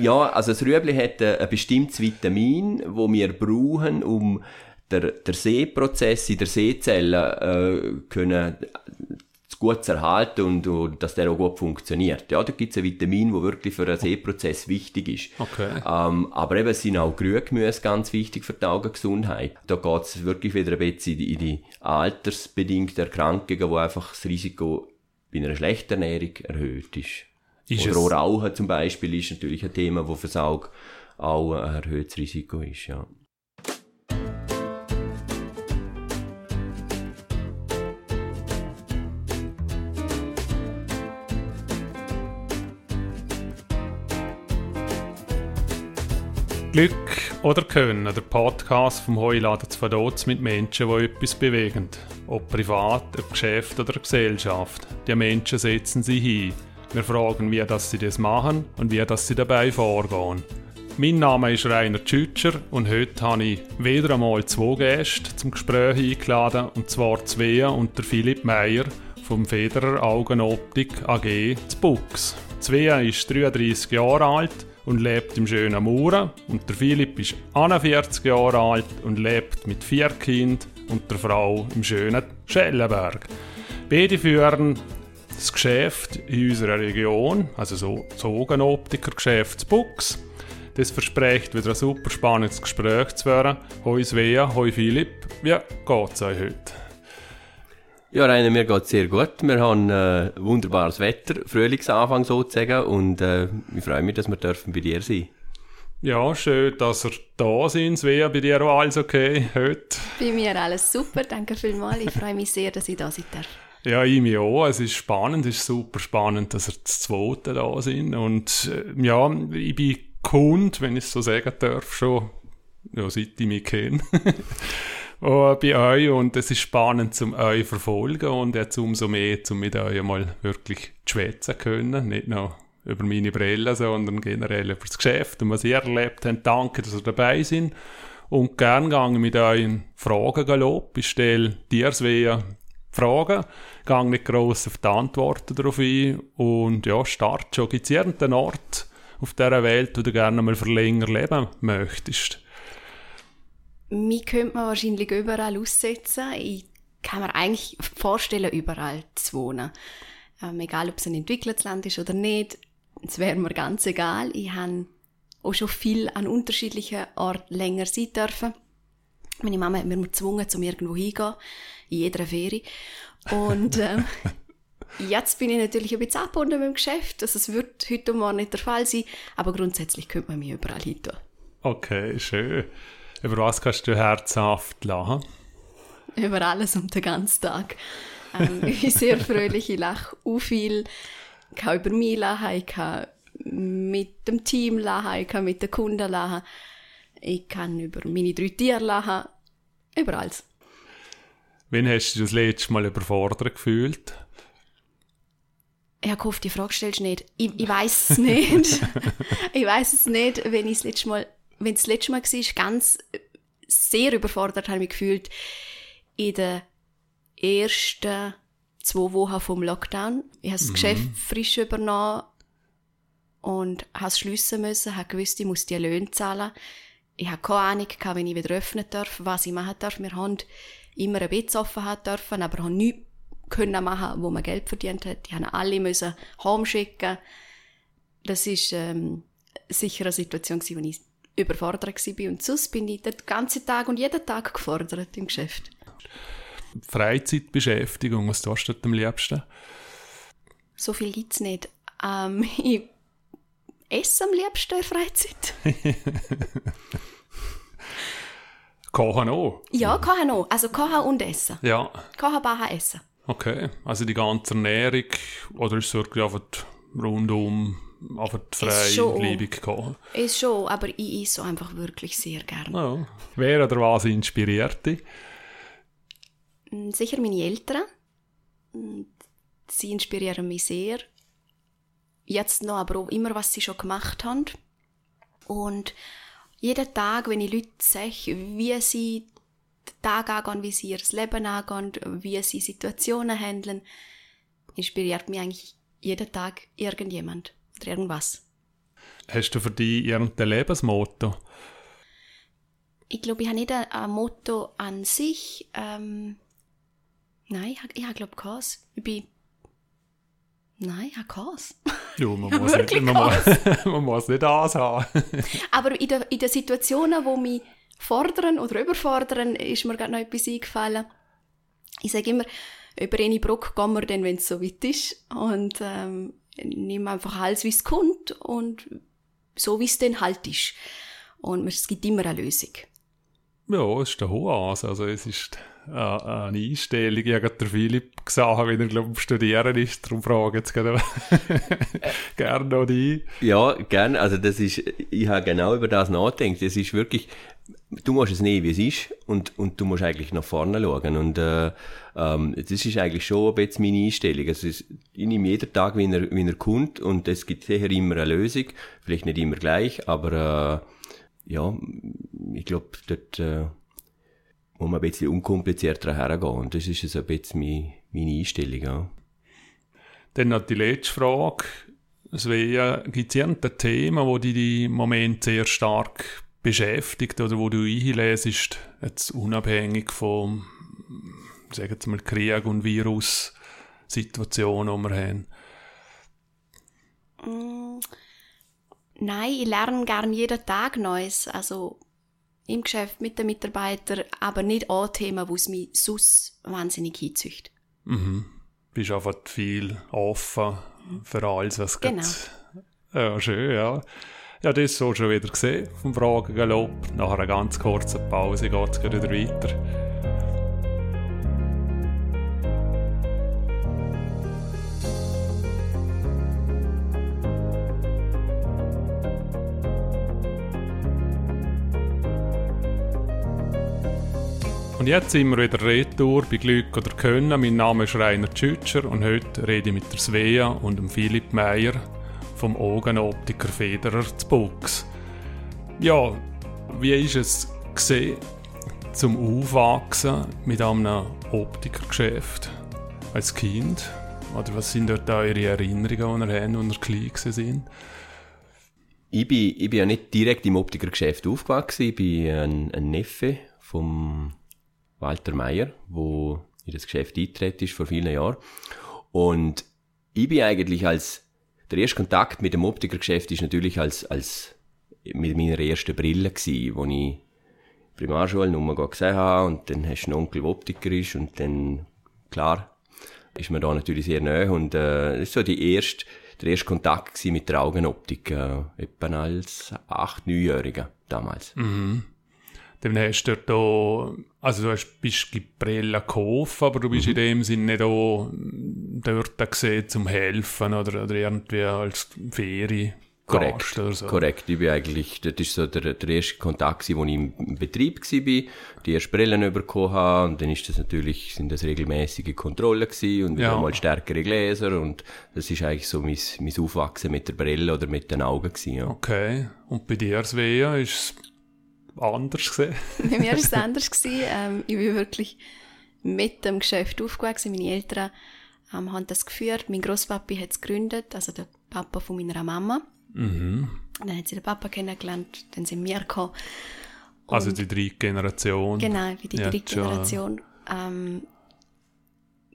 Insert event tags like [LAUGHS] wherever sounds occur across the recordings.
Ja, also das Rüebli hat ein bestimmtes Vitamin, wo wir brauchen, um der, der Sehprozess in der Sehzelle äh, können gut zu erhalten und, und dass der auch gut funktioniert. Ja, da gibt es ein Vitamin, das wirklich für den Sehprozess wichtig ist. Okay. Ähm, aber eben sind auch Grüngemüse ganz wichtig für die Augengesundheit. Da geht es wirklich wieder ein bisschen in die, in die altersbedingten Erkrankungen, wo einfach das Risiko bei einer schlechten Ernährung erhöht ist. Ist Oder auch Rauchen zum Beispiel ist natürlich ein Thema, wo fürs Auge auch ein erhöhtes Risiko ist, ja. Glück oder Können, der Podcast vom Heuladen zu Vaduz mit Menschen, die etwas bewegen. Ob privat, ob Geschäft oder Gesellschaft. Die Menschen setzen sie hin. Wir fragen, wie das sie das machen und wie das sie dabei vorgehen. Mein Name ist Rainer Tschütscher und heute habe ich wieder einmal zwei Gäste zum Gespräch eingeladen, und zwar Svea und der Philipp Meyer vom Federer Augenoptik AG zu Bux. Svea ist 33 Jahre alt und lebt im schönen Mauern und der Philipp ist 41 Jahre alt und lebt mit vier Kindern und der Frau im schönen Schellenberg. Beide führen das Geschäft in unserer Region, also so das Augenoptikergeschäft Bux. Das verspricht wieder ein super spannendes Gespräch zu werden. Hoi Svea, hoi Philipp, wie geht's euch heute? Ja, Rainer, mir geht's sehr gut. Wir haben äh, wunderbares Wetter, Frühlingsanfang sozusagen, und äh, ich freue mich, dass wir dürfen bei dir sein Ja, schön, dass ihr da sind. Svea, bei dir auch alles okay heute? Bei mir alles super, danke vielmals. Ich freue mich sehr, dass ich da sein darf. Ja, ich mich auch. Es ist spannend, es ist super spannend, dass ihr das Zweite da sind. Und äh, ja, ich bin Kunde, wenn ich es so sagen darf, schon, ja, seit ich mich kenne. [LAUGHS] Oh, bei euch und es ist spannend zum euch verfolgen und jetzt umso mehr, um mit euch mal wirklich zu schwätzen können, nicht nur über meine Brille, sondern generell über das Geschäft und was ihr erlebt habt. Danke, dass ihr dabei sind und gern gehe mit euch Fragen galopp. Ich stelle dir, Svea, Fragen, gehe nicht gross auf die Antworten darauf ein und ja, start schon. Gibt es irgendeinen Ort auf dieser Welt, wo du gerne mal für länger leben möchtest? Mich könnte man wahrscheinlich überall aussetzen. Ich kann mir eigentlich vorstellen, überall zu wohnen. Ähm, egal, ob es ein entwickeltes Land ist oder nicht, es wäre mir ganz egal. Ich habe auch schon viel an unterschiedlichen Orten länger sein dürfen. Meine Mama hat mir gezwungen, zum irgendwo hingehen, in jeder Ferie. Und ähm, [LAUGHS] jetzt bin ich natürlich ein bisschen abgebunden mit dem Geschäft. Also es wird heute und morgen nicht der Fall sein, aber grundsätzlich könnte man mich überall hin tun. Okay, schön. Über was kannst du herzhaft lachen? Über alles um den ganzen Tag. Ähm, [LAUGHS] ich bin sehr fröhlich, ich lache auch viel. Ich kann über mich lachen, ich kann mit dem Team lachen, ich kann mit den Kunden lachen. Ich kann über meine drei Tiere lachen. Über alles. Wann hast du dich das letzte Mal überfordert gefühlt? Ich habe gehofft, die Frage stellst du nicht. Ich, ich weiß es nicht. [LAUGHS] ich weiß es nicht, wenn ich das letzte Mal, wenn es das letzte Mal war, ganz sehr überfordert habe ich mich gefühlt in den ersten zwei Wochen vom Lockdown. Ich habe das Geschäft frisch übernommen und habe es schliessen müssen, habe gewusst, ich muss die Löhne zahlen. Ich habe keine Ahnung, gehabt, wenn ich wieder öffnen darf, was ich machen darf. Wir haben immer ein bisschen offen haben dürfen, aber haben nichts können machen, wo man Geld verdient hat. Die haben alle müssen heimschicken. Das ist ähm, sicher eine Situation, gewesen, wo ich überfordert war. Und sonst bin ich den ganzen Tag und jeden Tag gefordert im Geschäft. Freizeitbeschäftigung, was tust du am liebsten? So viel gibt's nicht. Ähm, [LAUGHS] ich esse am liebsten in der Freizeit. [LAUGHS] Kochen auch? Ja, kochen auch. Also kochen und essen. Ja, Kochen, backen, essen. okay. Also die ganze Ernährung, oder ist es wirklich einfach rundum, einfach frei, schon. liebig kochen? Ist schon, aber ich esse einfach wirklich sehr gerne. Ja. Wer oder was inspiriert dich? Mm, Sicher meine Eltern. Mm, Sie inspirieren mich sehr. Jetzt noch, aber auch immer, was sie schon gemacht haben. Und jeden Tag, wenn ich Leute sehe, wie sie den Tag angehen, wie sie ihr Leben angehen, wie sie Situationen handeln, inspiriert mich eigentlich jeden Tag irgendjemand oder irgendwas. hast du für dich irgendein Lebensmotto? Ich glaube, ich habe nicht ein, ein Motto an sich. Ähm, nein, ich habe, ich habe glaube keins. Ich bin... Nein, ich habe keins. Ja, [LAUGHS] man, muss, nicht, man, muss, man muss nicht das haben. [LAUGHS] Aber in den in der Situationen, die mich fordern oder überfordern, ist mir gerade noch etwas eingefallen. Ich sage immer, über eine Brücke gehen wir dann, wenn es so weit ist. Und ähm, nimm einfach alles, wie es kommt und so, wie es dann halt ist. Und es gibt immer eine Lösung. Ja, es ist der Hoase. Also es ist eine Einstellung. Ich habe der Philipp gesagt, wenn er am Studieren ist. Darum frage ich jetzt [LAUGHS] gerne noch die. Ja, gern. Also das ist, ich habe genau über das nachgedacht. Es ist wirklich, du musst es nehmen, wie es ist, und, und du musst eigentlich nach vorne schauen. Und äh, ähm, das ist eigentlich schon ein bisschen meine Einstellung. Also es, ich nehme jeden Tag, wie er, wie er kommt, und es gibt sicher immer eine Lösung. Vielleicht nicht immer gleich, aber äh, ja, ich glaube, dort äh, muss man ein bisschen unkomplizierter hergehen. Und das ist so ein bisschen meine, meine Einstellung. Ja. Dann noch die letzte Frage. Svea, gibt es irgendein Thema, wo dich im Moment sehr stark beschäftigt oder wo du einlesest, jetzt unabhängig von, sagen wir mal, Krieg und Virus-Situationen, die wir haben? Mm, Nein, ich lerne gerne jeden Tag Neues. Also im Geschäft mit den Mitarbeitern, aber nicht an Themen, wo es mich sonst wahnsinnig hinzücht. Mhm. Bist einfach viel offen für alles, was Genau. geht. Ja, schön, ja. Ja, das so schon wieder gesehen vom Fragengalopp. Nach einer ganz kurzen Pause geht es wieder weiter. Und jetzt sind wir wieder retour bei Glück oder Können. Mein Name ist Rainer Tschütscher und heute rede ich mit der Svea und dem Philipp Meyer vom Augenoptiker Federer zu Bux. Ja, wie ist es gesehen, zum Aufwachsen mit einem Optikergeschäft als Kind? Oder was sind dort eure Erinnerungen, die ihr habt, als ihr klein waren? Ich bin, ich bin ja nicht direkt im Optikergeschäft aufgewachsen. Ich bin ein, ein Neffe vom Walter Meyer, wo in das Geschäft eingetreten ist vor vielen Jahren. Und ich bin eigentlich als, der erste Kontakt mit dem Optikergeschäft ist natürlich als, als, mit meiner ersten Brille gewesen, wo ich Primarschule nur gesehen habe und dann hast du einen Onkel, der Optiker ist und dann, klar, ist man da natürlich sehr nahe und äh, das ist so die erste, der erste Kontakt mit der Augenoptik, äh, etwa als acht, neunjähriger damals. Dann hast du da, also du hast, bist die Brille gekauft, aber du bist in dem Sinne nicht auch dort gesehen zum Helfen oder, oder irgendwie als Ferie. Korrekt, oder so. korrekt. Ich bin eigentlich, das ist so der, der erste Kontakt, wo ich im Betrieb war, die erste Brillen bekommen habe, und dann ist das natürlich, sind das regelmäßige Kontrollen gewesen und Ja. mal stärkere Gläser, und das ist eigentlich so mein, mein Aufwachsen mit der Brille oder mit den Augen gewesen, ja. Okay. Und bei dir, Svea, ist anders gesehen? [LAUGHS] Bei mir war es [LAUGHS] anders. Gewesen. Ähm, ich bin wirklich mit dem Geschäft aufgewachsen. Meine Eltern ähm, haben das geführt. Mein Großpapi hat es gegründet, also der Papa von meiner Mama. Mhm. Dann hat sie den Papa kennengelernt, dann sind wir gekommen. Also die dritte Generation. Genau, wie die Ja, dritte. Generation. Ähm,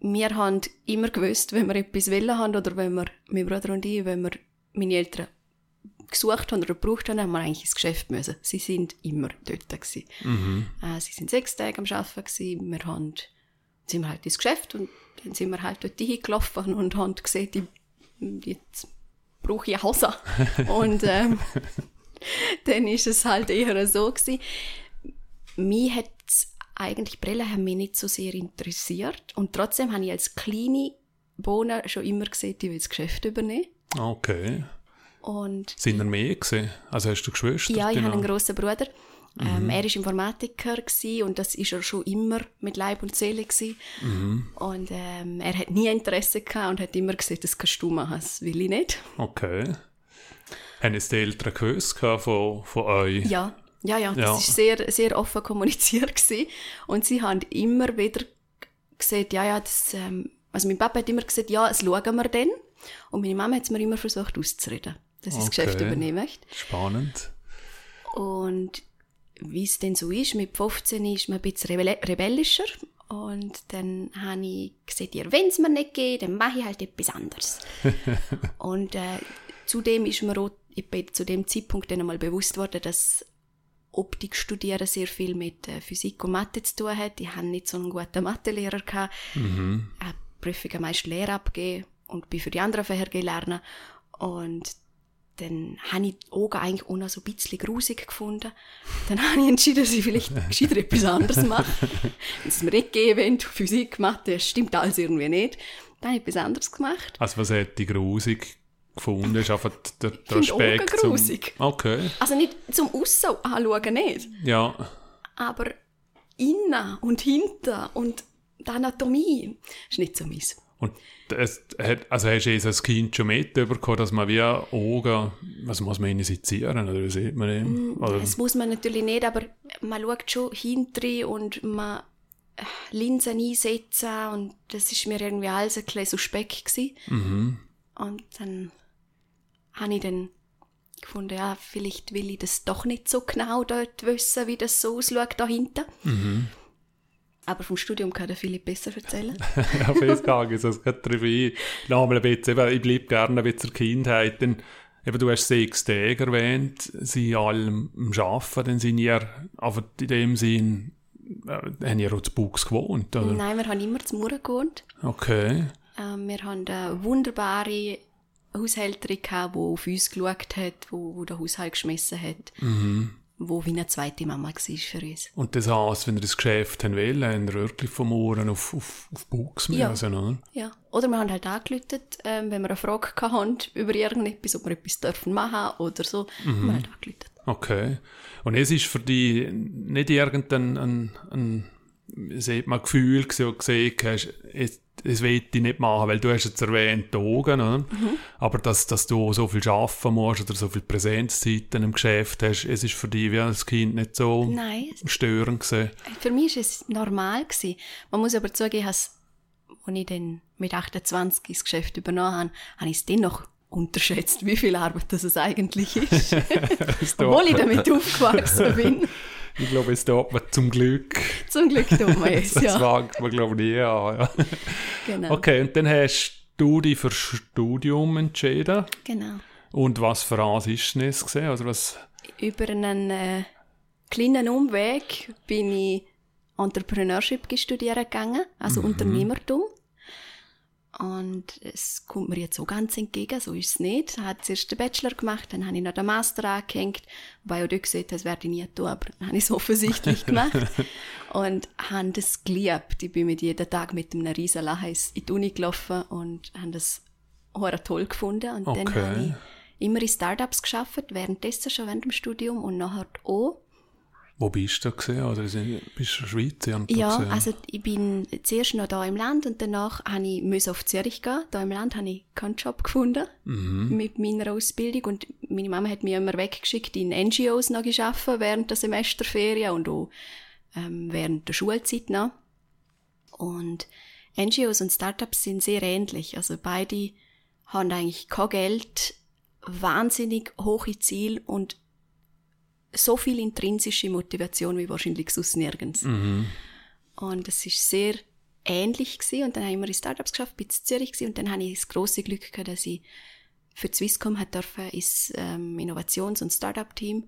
wir haben immer gewusst, wenn wir etwas wollen haben oder wenn wir, mein Bruder und ich, wenn wir meine Eltern gesucht haben oder gebraucht haben, haben wir eigentlich ins Geschäft müssen. Sie sind immer dort gewesen. Äh, sie sind sechs Tage am Arbeiten gewesen. Wir haben, sind wir halt ins Geschäft und dann sind wir halt dort hingelaufen und haben gesehen, die, jetzt brauche ich Hose. [LAUGHS] und ähm, dann ist es halt eher so gewesen. Mich hat eigentlich Brillen haben mich nicht so sehr interessiert und trotzdem habe ich als kleine Bohne schon immer gesehen, die will das Geschäft übernehmen. Okay. Und Sind ihr mehr gesehen? Also hast du Geschwister? ja, ich genau? habe einen grossen Bruder. Ähm, er war Informatiker gewesen, und das ist er schon immer mit Leib und Seele gewesen. Und ähm, er hat nie Interesse gehabt und hat immer gesagt, das kannst du machen, das will ich nicht. Okay. Haben es die Eltern gewusst von, von euch? Ja, ja, ja, das Ja. ist sehr, sehr offen kommuniziert gewesen. Und sie haben immer wieder gesagt, ja, ja, das, ähm, also mein Papa hat immer gesagt, ja, das schauen wir dann. Und meine Mama hat es mir immer versucht auszureden. Dass ich das Geschäft übernehmen möchte. Spannend. Und wie es denn so ist, mit 15 ist man ein bisschen rebellischer. Und dann habe ich gesagt, ja, wenn es mir nicht geht, dann mache ich halt etwas anderes. [LAUGHS] und äh, zudem ist mir auch ich bin zu dem Zeitpunkt dann einmal bewusst worden, dass Optik studieren sehr viel mit äh, Physik und Mathe zu tun hat. Ich hatte nicht so einen guten Mathelehrer. Gehabt. Mhm. Ich habe Prüfungen meist Lehre abgegeben und bin für die anderen Fächer lernen. Und dann habe ich die Augen eigentlich auch noch so ein bisschen grusig gefunden. Dann [LAUGHS] habe ich entschieden, dass ich vielleicht gescheiter etwas anderes mache. Wenn es mir nicht gegeben wenn Physik, Mathe, stimmt alles irgendwie nicht. Dann habe ich etwas anderes gemacht. Also was hat die grusig gefunden? Ist einfach der, der Aspekt Augen grusig. Okay, Also nicht zum Aussen anschauen, nicht. ja. Aber innen und hinten und die Anatomie ist nicht so meins. Und es hat, also hast du als Kind schon mitbekommen, dass man wie Augen, was muss man injizieren, oder wie sieht man den? Oder, Das muss man natürlich nicht, aber man schaut schon hinten und man äh, Linsen einsetzen und das ist mir irgendwie alles ein bisschen suspekt gewesen. mhm. Und dann habe ich dann gefunden, ja, vielleicht will ich das doch nicht so genau dort wissen, wie das so ausschaut da hinten. Mhm. Aber vom Studium kann der Philipp besser erzählen. [LAUGHS] ja, festgegangen ist das gerade drauf ein. Nochmal ein bisschen, eben, ich bleibe gerne ein bisschen zur Kindheit, denn eben, du hast sechs Tage erwähnt, sie alle am Arbeiten, dann sind ihr, aber in dem Sinn, äh, haben ihr auch zu Buchs gewohnt, oder? Nein, wir haben immer zu Mauern gewohnt. Okay. Ähm, wir haben eine wunderbare Haushälterin gehabt, die auf uns geschaut hat, die, die den Haushalt geschmissen hat, Mhm. Wo wie eine zweite Mama war für uns. Und das heisst, wenn ihr das Geschäft haben habt ihr wirklich vom Ohren auf, auf, auf Buchs Ja. müssen, oder? Ja. Oder wir haben halt angerufen, ähm, wenn wir eine Frage hatten über irgendetwas, ob wir etwas dürfen machen oder so, haben wir halt angerufen. Okay. Und es ist für dich nicht irgendein ein, ein, sieht man Gefühl wo du gesehen hast, es will ich nicht machen, weil du hast jetzt erwähnt, die Augen, oder? Aber dass, dass du so viel arbeiten musst oder so viel Präsenzzeiten im Geschäft hast, es ist für dich wie als Kind nicht so Nein, störend gewesen. für mich war es normal. Gewesen. Man muss aber zugeben, als ich dann mit 28 das Geschäft übernommen habe, habe ich es dann noch unterschätzt, wie viel Arbeit das es eigentlich ist. [LAUGHS] [LAUGHS] Obwohl ich damit aufgewachsen bin. [LAUGHS] ich glaube, es tut man zum Glück. Zum Glück tut man [LAUGHS] es, Das ja. fängt man, glaube ich, nie an. Ja. Genau. Okay, und dann hast du dich für Studium entschieden. genau. Und was für eins ist denn es gesehen? Also was, Über einen äh, kleinen Umweg bin ich Entrepreneurship studieren gegangen, also Unternehmertum. Und es kommt mir jetzt so ganz entgegen, so ist es nicht. Ich habe zuerst den Bachelor gemacht, dann habe ich noch den Master angehängt, wobei auch dort gesehen das werde ich nie tun, aber dann habe ich es offensichtlich [LAUGHS] gemacht. und habe das geliebt. Ich bin mit jedem Tag mit einem riesen Lachen in die Uni gelaufen und habe das hure toll gefunden. Und dann Okay. habe ich immer in Startups geschafft, währenddessen schon während dem Studium und nachher auch. Wo bist du gesehen? Oder bist du in der Schweiz? Da Ja, gesehen. also ich bin zuerst noch da im Land und danach habe ich auf Zürich gehen. Da im Land habe ich keinen Job gefunden mit meiner Ausbildung und meine Mama hat mich immer weggeschickt in NGOs noch geschaffen während der Semesterferien und auch ähm, während der Schulzeit noch. Und NGOs und Startups sind sehr ähnlich. Also beide haben eigentlich kein Geld, wahnsinnig hohe Ziele und so viel intrinsische Motivation wie wahrscheinlich sonst nirgends. Und es ist sehr ähnlich gewesen. Und dann habe ich immer in Startups geschafft, bin in Zürich gewesen. und dann habe ich das große Glück gehabt, dass ich für die Swisscom hat dürfen ins ähm, Innovations- und Startup-Team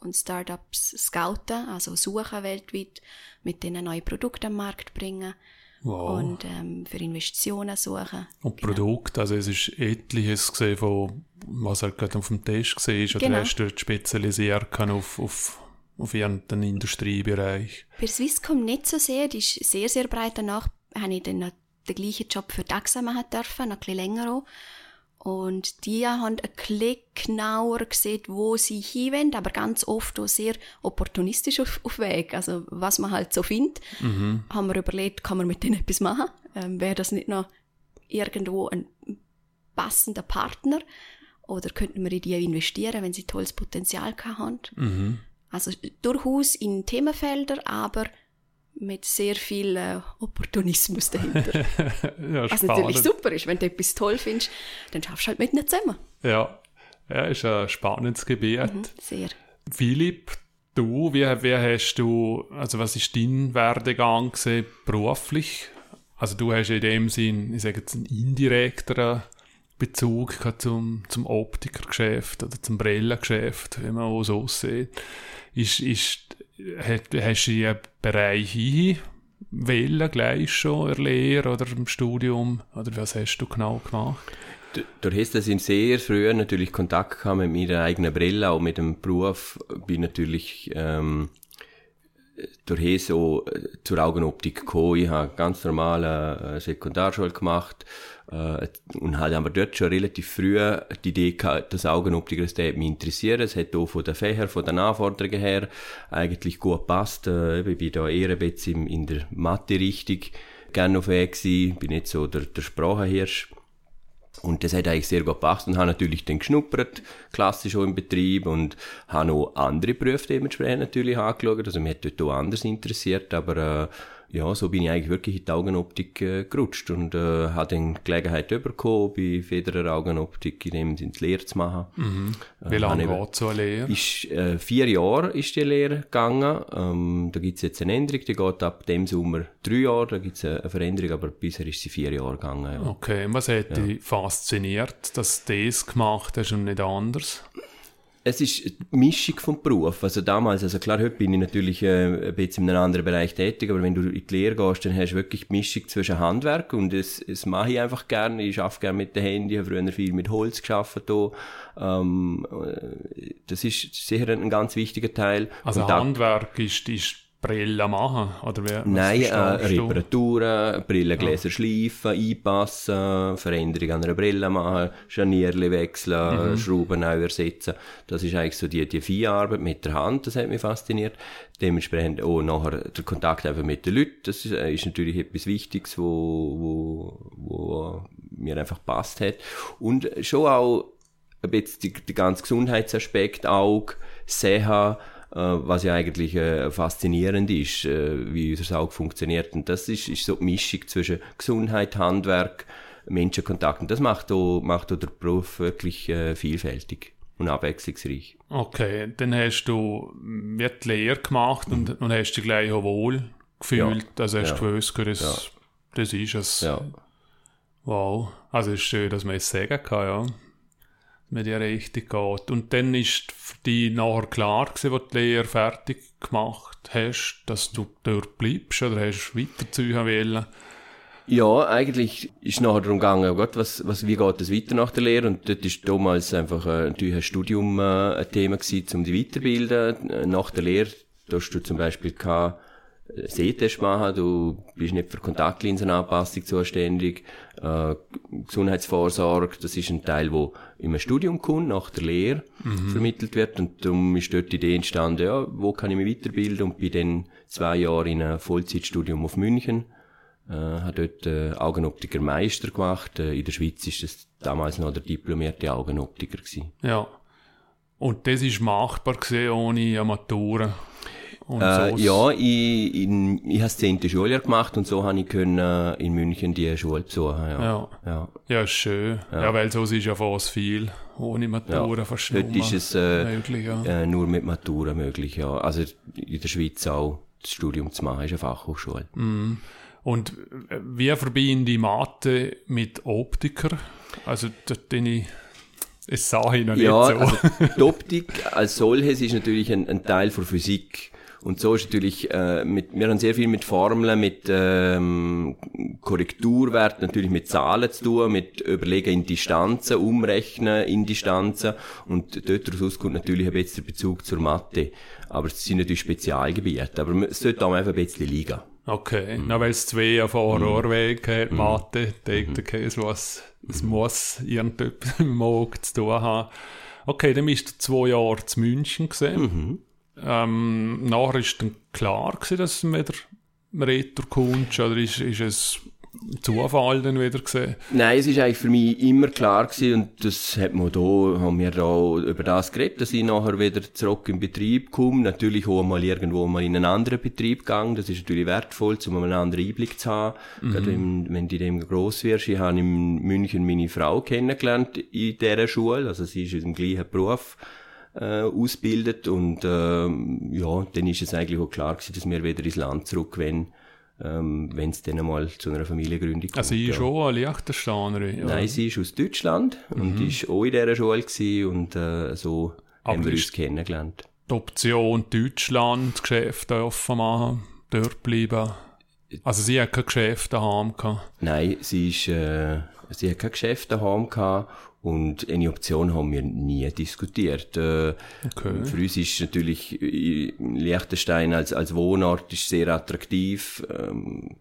und Startups scouten, also suchen weltweit, mit denen neue Produkte am Markt bringen wow. und ähm, für Investitionen suchen. Und Produkt, also es ist etliches gesehen von, was er gerade auf dem Test gesehen ist, oder Genau. hast du dort spezialisiert können auf, auf, auf irgendeinen Industriebereich? Bei Swisscom nicht so sehr, die ist sehr, sehr breit. Danach habe ich dann noch den gleichen Job für die AXA machen dürfen, noch ein bisschen länger auch. Und die haben ein bisschen genauer gesehen, wo sie hinwollen, aber ganz oft auch sehr opportunistisch auf, auf Weg. Also, was man halt so findet, haben wir überlegt, kann man mit denen etwas machen? Ähm, Wäre das nicht noch irgendwo ein passender Partner? Oder könnten wir in die investieren, wenn sie tolles Potenzial haben? Mhm. Also durchaus in Themenfelder, aber mit sehr viel äh, Opportunismus dahinter. [LAUGHS] ja, Was natürlich super ist, wenn du etwas toll findest, dann schaffst du halt mit ihnen zusammen. Ja. Ja, ist ein spannendes Gebiet. Mhm, sehr. Philipp, du, wie, wie hast du, also was ist dein Werdegang gewesen, beruflich? Also du hast in dem Sinn, ich sage jetzt, einen indirekteren Bezug zum, zum Optikergeschäft oder zum Brillengeschäft, wie man auch so aussieht. Ist, ist, hast, hast du in einen Bereich hinwählen, gleich schon, in der Lehre oder im Studium? Oder was hast du genau gemacht? Durch dass ich sehr früh natürlich Kontakt kam mit meiner eigenen Brille, auch mit dem Beruf, bin natürlich ähm, durch so äh, zur Augenoptik gekommen. Ich habe ganz normal eine Sekundarschule gemacht äh, und hatte aber dort schon relativ früh die Idee gehabt, dass Augenoptiker das mich interessieren. Es hat auch von den Fächern, von den Anforderungen her eigentlich gut gepasst. Äh, ich bin da eher ein bisschen in der Mathe-Richtung gerne auf Weg gewesen. Bin nicht so der, der Sprachenhirsch. Und das hat eigentlich sehr gut gepasst und habe natürlich dann geschnuppert, klassisch auch im Betrieb und habe noch andere Berufe dementsprechend natürlich angeschaut. Also mich hat dort auch anders interessiert, aber äh, ja, so bin ich eigentlich wirklich in die Augenoptik äh, gerutscht und äh, habe dann die Gelegenheit bekommen, bei Federer Augenoptik in dem Sinne die Lehre zu machen. Mhm. Wie äh, lange geht so eine Lehre? Ist, äh, vier Jahre ist die Lehre gegangen. Ähm, da gibt es jetzt eine Änderung, die geht ab dem Sommer drei Jahre, da gibt es eine Veränderung, aber bisher ist sie vier Jahre gegangen. Ja. Okay, und was hat ja. dich fasziniert, dass du das gemacht hast und nicht anders? Es ist die Mischung vom Beruf. Also damals, also klar, heute bin ich natürlich äh, ein bisschen in einem anderen Bereich tätig, aber wenn du in die Lehre gehst, dann hast du wirklich die Mischung zwischen Handwerk und das, das mache ich einfach gerne. Ich arbeite gerne mit den Händen, ich habe früher viel mit Holz geschafft hier. Ähm, äh, das ist sicher ein ganz wichtiger Teil. Also Handwerk ist, ist Brillen machen? Oder wie, Nein, äh, Reparaturen, Brillengläser ja. schleifen, einpassen, Veränderungen an einer Brille machen, Scharnierli wechseln, mhm. Schrauben neu ersetzen. Das ist eigentlich so die, die Feinarbeit mit der Hand, das hat mich fasziniert. Dementsprechend auch nachher der Kontakt einfach mit den Leuten, das ist, äh, ist natürlich etwas Wichtiges, wo, wo, wo mir einfach passt hat. Und schon auch ein bisschen der ganze Gesundheitsaspekt auch sehen, was ja eigentlich äh, faszinierend ist, äh, wie unser Auge funktioniert. Und das ist, ist so die Mischung zwischen Gesundheit, Handwerk, Menschenkontakt. Und das macht auch, macht auch der Beruf wirklich äh, vielfältig und abwechslungsreich. Okay, dann hast du wie die Lehre gemacht und, mhm. und hast dich gleich auch wohl gefühlt. Ja. Also hast du ja. gewusst, das, ja. das ist es. Ja. Wow. Also es ist schön, dass man es sagen kann, ja mit ihr richtig geht. Und dann ist für dich nachher klar gewesen, wo die Lehre fertig gemacht hast, dass du dort bleibst oder hast weiterziehen wollen? Ja, eigentlich ist nachher darum gegangen, oh Gott, was, was, wie geht es weiter nach der Lehre? Und dort ist damals einfach äh, natürlich ein Studium äh, ein Thema gewesen, um die weiterbilden. Äh, nach der Lehre, hast du zum Beispiel gehabt, Sehtest machen, du bist nicht für Kontaktlinsenanpassung zuständig, äh, Gesundheitsvorsorge, das ist ein Teil, wo im Studium kommt, nach der Lehre mhm. vermittelt wird und darum ist dort die Idee entstanden, ja, wo kann ich mich weiterbilden und bin dann zwei Jahre in einem Vollzeitstudium auf München, äh, habe dort äh, Augenoptiker Meister gemacht, äh, in der Schweiz ist das damals noch der diplomierte Augenoptiker gewesen. Ja. Und das ist machbar gesehen ohne Amaturen? Äh, ja, ich, ich, ich habe das 10. Schuljahr gemacht und so habe ich können, äh, in München die Schule besuchen. Ja, ja. ja. ja schön. Ja. ja. weil so ist ja fast viel ohne Matura ja. fast Heute ist es äh, möglich, ja. äh, nur mit Matura möglich, ja. Also in der Schweiz auch das Studium zu machen, ist eine Fachhochschule. Mm. Und äh, wie verbinde ich Mathe mit Optiker? Also, den ich es sah ich noch ja, nicht so. Also [LAUGHS] die Optik als solches ist natürlich ein, ein Teil von Physik. Und so ist natürlich, äh, mit, wir haben sehr viel mit Formeln, mit ähm, Korrekturwerten, natürlich mit Zahlen zu tun, mit Überlegen in Distanzen, Umrechnen in Distanzen. Und dort daraus kommt natürlich ein bisschen der Bezug zur Mathe. Aber es sind natürlich Spezialgebiete. Aber es sollte auch einfach ein bisschen liegen. Okay, mhm. na weil es zwei auf Horrorweg hat, mhm. Mathe, denkt, okay, es muss, es muss irgendetwas [LAUGHS] im Auge zu tun haben. Okay, dann bist du zwei Jahre zu München gesehen. Mhm. Ähm, nachher ist dann klar gewesen, dass du wieder Retour kommst, oder ist, ist es Zufall dann wieder gesehen? Nein, es ist eigentlich für mich immer klar gewesen und das hat man da, haben wir da über das geredet, dass ich nachher wieder zurück in Betrieb komme. Natürlich auch mal irgendwo mal in einen anderen Betrieb gegangen. Das ist natürlich wertvoll, um einen anderen Einblick zu haben. Mhm. Gerade wenn, wenn du dem gross wirst. Ich habe in München meine Frau kennengelernt in dieser Schule. Also sie ist in dem gleichen Beruf äh, ausbildet und äh, ja, dann ist es eigentlich auch klar gewesen, dass wir wieder ins Land zurück wollen ähm, wenn es dann mal zu einer Familiengründung kommt. Also sie ist ja. auch eine Liechtensteinerin? Nein, sie ist aus Deutschland mhm. und ist auch in dieser Schule gewesen und äh, so Aber haben wir uns kennengelernt. Die Option Deutschland, Geschäfte offen machen, dort bleiben? Also sie hat kein Geschäft daheim gehabt? Nein, sie, ist, äh, sie hat kein Geschäft daheim gehabt und eine Option haben wir nie diskutiert. Äh, okay. Für uns ist natürlich äh, Liechtenstein als, als Wohnort ist sehr attraktiv. Ähm,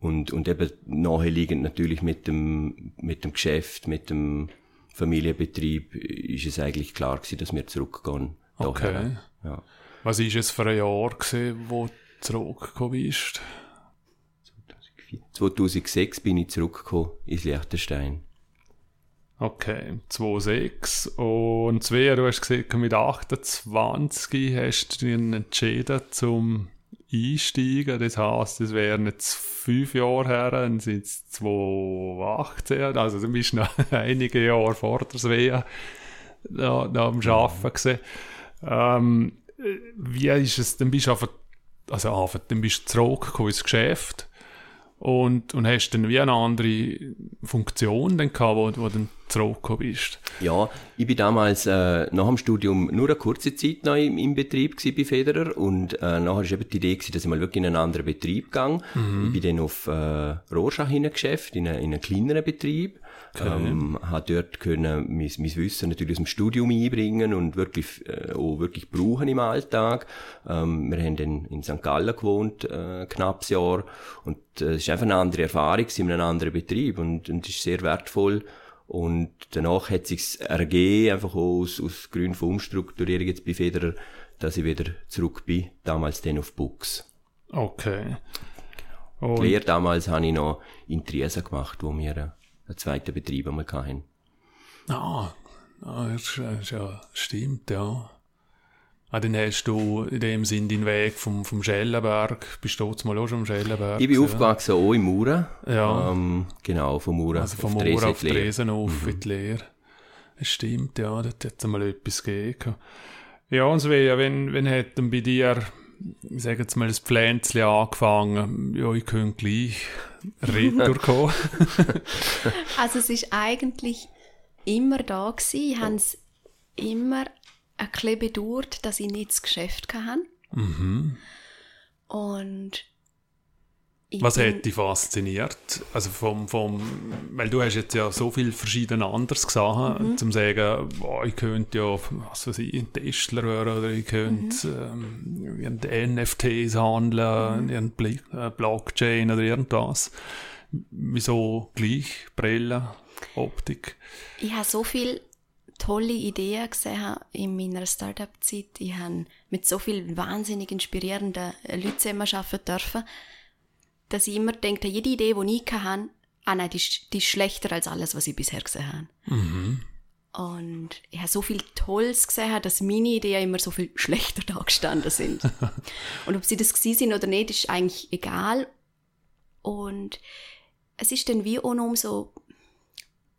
und, und eben naheliegend natürlich mit dem, mit dem Geschäft, mit dem Familienbetrieb ist es eigentlich klar gewesen, dass wir zurückgehen. Okay. Ja. Was ist es für ein Jahr gewesen, wo du zurückgekommen bist? 2006 bin ich zurückgekommen ins Liechtenstein. Okay, 2,6. Und Svea, du hast gesagt, mit 28 hast du dich entschieden zum Einsteigen. Das heisst, es wären jetzt fünf Jahre her, dann sind es 2018. Also du bist noch [LAUGHS] einige Jahre vor der Svea da, da am Arbeiten gewesen. Ähm, wie ist es, dann bist du einfach, also einfach, dann bist du zurückgekommen ins Geschäft und, und hast dann wie eine andere Funktion dann gehabt, wo, wo dann zurückgekommen bist. Ja, ich bin damals äh, nach dem Studium nur eine kurze Zeit noch im, im Betrieb bei Federer und äh, nachher war eben die Idee, gewesen, dass ich mal wirklich in einen anderen Betrieb gehe. Mhm. Ich bin dann auf äh, Rorschach in ein Geschäft, in, eine, in einen kleineren Betrieb Okay. Ähm, habe dort können mein, mein Wissen natürlich aus dem Studium einbringen und wirklich, äh, auch wirklich brauchen im Alltag. Ähm, wir haben dann in St. Gallen gewohnt, äh, knappes Jahr. Und äh, es ist einfach eine andere Erfahrung in einem anderen Betrieb und, und ist sehr wertvoll. Und danach hat sich ergeben, einfach aus, aus Gründen von Umstrukturierung jetzt bei Federer, dass ich wieder zurück bin, damals dann auf Books. Okay. Und Lehre damals habe ich noch in Triesen gemacht, wo wir äh, einen zweiten Betrieb einmal hatten. Ah, ah das, ja, stimmt, ja. Ah, dann hast du in dem Sinn den Weg vom, vom Schellenberg, bist du mal auch schon am Schellenberg? Ich bin aufgewachsen auch in Mura. Ja. Ähm, genau, von Mura also von auf Mura Dresen auf Dresden auf mhm. in die Lehre. Das stimmt, ja, dort hat es mal etwas gegeben. Ja, und so wie, wenn, wenn hat dann bei dir ich sage jetzt mal, das Pflänzchen angefangen, ja, ich könnte gleich retour [LAUGHS] kommen. [LAUGHS] also es ist eigentlich immer da gewesen. Ich habe es immer ein bisschen bedauert, dass ich nicht das Geschäft hatte. Mhm. Und was hat dich fasziniert? Also vom, vom, weil du hast jetzt ja so viel verschiedene anderes gesehen, mhm. zum sagen, oh, ich könnte ja, was weiß ich, ein Testler werden oder ich könnte mhm. ähm, NFTs handeln, mhm. Äh, Blockchain oder irgendwas. Wieso gleich Brille, Optik? Ich habe so viele tolle Ideen gesehen in meiner Startup-Zeit. Ich habe mit so vielen wahnsinnig inspirierenden Leuten zusammenarbeiten dürfen dass ich immer denke, jede Idee, die ich hatte, ah nein, die, die ist schlechter als alles, was ich bisher gesehen habe. Mhm. Und ich habe so viel Tolles gesehen, dass meine Ideen immer so viel [LAUGHS] schlechter dagestanden sind. [LAUGHS] und ob sie das gewesen sind oder nicht, ist eigentlich egal. Und es ist dann wie auch noch umso,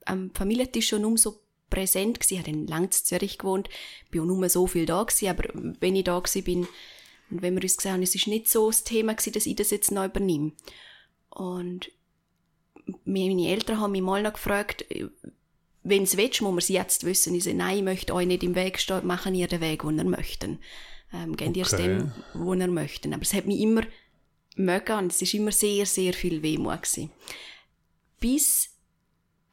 am Familientisch schon umso präsent gewesen. Ich habe in Langs Zürich gewohnt, bin auch nur so viel da gewesen, aber wenn ich da gewesen bin, und wenn wir uns gesehen haben, es ist nicht so das Thema gewesen, dass ich das jetzt noch übernehme. Und meine Eltern haben mich mal noch gefragt, wenn es willst, muss man es jetzt wissen. Ich sage, nein, ich möchte euch nicht im Weg stehen, machen ihr den Weg, den ihr möchten. Ähm, gehen okay. ihr es dem, wo ihr möchten. Aber es hat mich immer mögen und es ist immer sehr, sehr viel Wehmut gewesen. Bis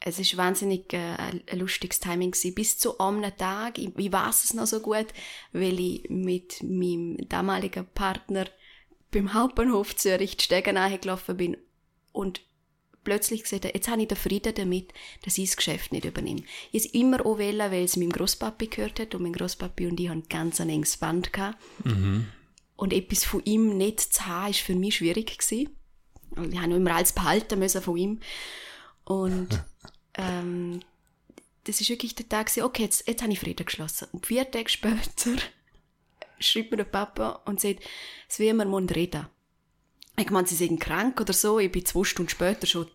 es ist wahnsinnig äh, ein lustiges Timing gewesen. Bis zu einem Tag, ich, ich weiß es noch so gut, weil ich mit meinem damaligen Partner beim Hauptbahnhof Zürich die Stege gelaufen bin und plötzlich habe, jetzt habe ich den Frieden damit, dass ich das Geschäft nicht übernehme. Ich es immer auch wählen, weil es meinem Großpapi gehört hat und mein Großpapi und ich haben ganz ein enges Band gehabt. Mhm. Und etwas von ihm nicht zu haben, war für mich schwierig gewesen. Und ich habe noch immer alles behalten müssen von ihm. Und [LAUGHS] ähm, das ist wirklich der Tag, okay, jetzt, jetzt habe ich Frieden geschlossen. Und vier Tage später [LAUGHS] schreibt mir der Papa und sagt, es will man reden. Ich meine, sie sind krank oder so. Ich bin zwei Stunden später schon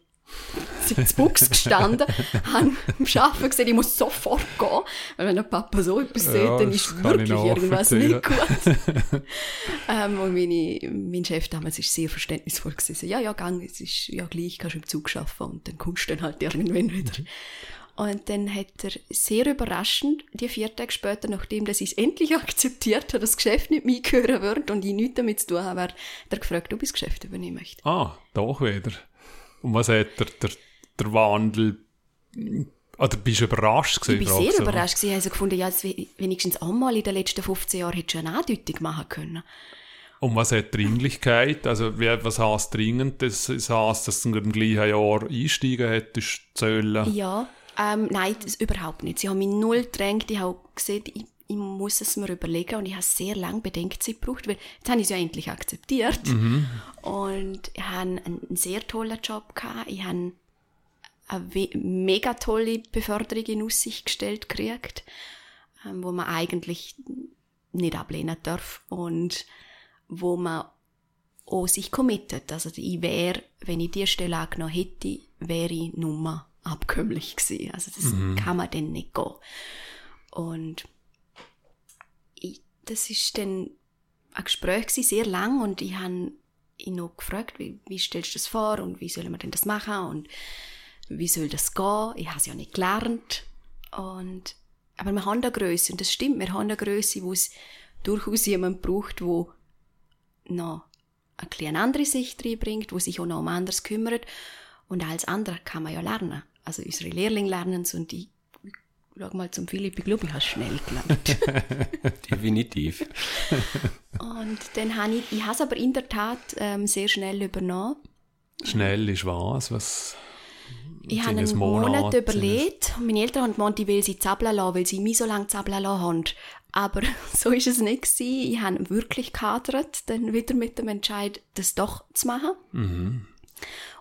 zu Buchs gestanden, haben am Arbeiten gesehen, ich muss sofort gehen, weil wenn der Papa so etwas sieht, Ja, dann ist wirklich irgendwas nicht gut. [LAUGHS] ähm, und meine, mein Chef damals war sehr verständnisvoll. Gewesen. Ja, ja, gang, es ist ja gleich, kannst du im Zug arbeiten und dann kommst du dann halt irgendwann wieder. Und dann hat er sehr überraschend, die vier Tage später, nachdem dass ich es endlich akzeptiert habe, dass das Geschäft nicht mitgehören wird und ich nichts damit zu tun habe, hat er gefragt, ob ich das Geschäft übernehmen möchte. Ah, doch wieder. Und was hat der, der, der Wandel... Oder bist du überrascht gewesen? Ich war sehr du? überrascht. gewesen. Ich habe so gefunden, ja, wenigstens einmal in den letzten 15 Jahren hättest du eine Andeutung machen können. Und was hat Dringlichkeit? Also, was heißt dringend? Das, heisst, dass du im gleichen Jahr einsteigen hättest sollen. Ja, ähm, nein, das überhaupt nicht. Sie haben mich null gedrängt. Ich habe gesehen, ich, ich muss es mir überlegen und ich habe sehr lange Bedenkzeit gebraucht, weil jetzt habe ich es ja endlich akzeptiert. Und ich habe einen, einen sehr tollen Job gehabt. Ich habe eine mega tolle Beförderung in Aussicht gestellt gekriegt, ähm, wo man eigentlich nicht ablehnen darf und wo man auch sich committet. Also ich wäre, wenn ich die Stelle angenommen hätte, wäre ich nummer abkömmlich gewesen. Also das kann man dann nicht gehen. Und ich, das ist dann ein Gespräch gewesen, sehr lang und ich habe ihn noch gefragt, wie, wie stellst du das vor und wie sollen wir denn das machen und wie soll das gehen? Ich habe es ja nicht gelernt. Und, aber wir haben eine Größe und das stimmt, wir haben eine Größe, wo es durchaus jemand braucht, wo noch eine kleine andere Sicht reinbringt, wo sich auch noch um anderes kümmert. Und als andere kann man ja lernen. Also unsere Lehrlinge lernen es und ich, ich schau mal zum Philipp, ich glaube, ich habe schnell gelernt. [LAUGHS] Definitiv. und dann habe ich, ich habe es aber in der Tat ähm, sehr schnell übernommen. Schnell ist was? Was? Ich habe einen? Monat es- überlegt und meine Eltern haben gemeint, ich will sie zappeln lassen, weil sie mich so lange zappeln lassen haben. Aber [LAUGHS] so ist es nicht gewesen. Ich habe wirklich gehadert, dann wieder mit dem Entscheid, das doch zu machen. Mhm.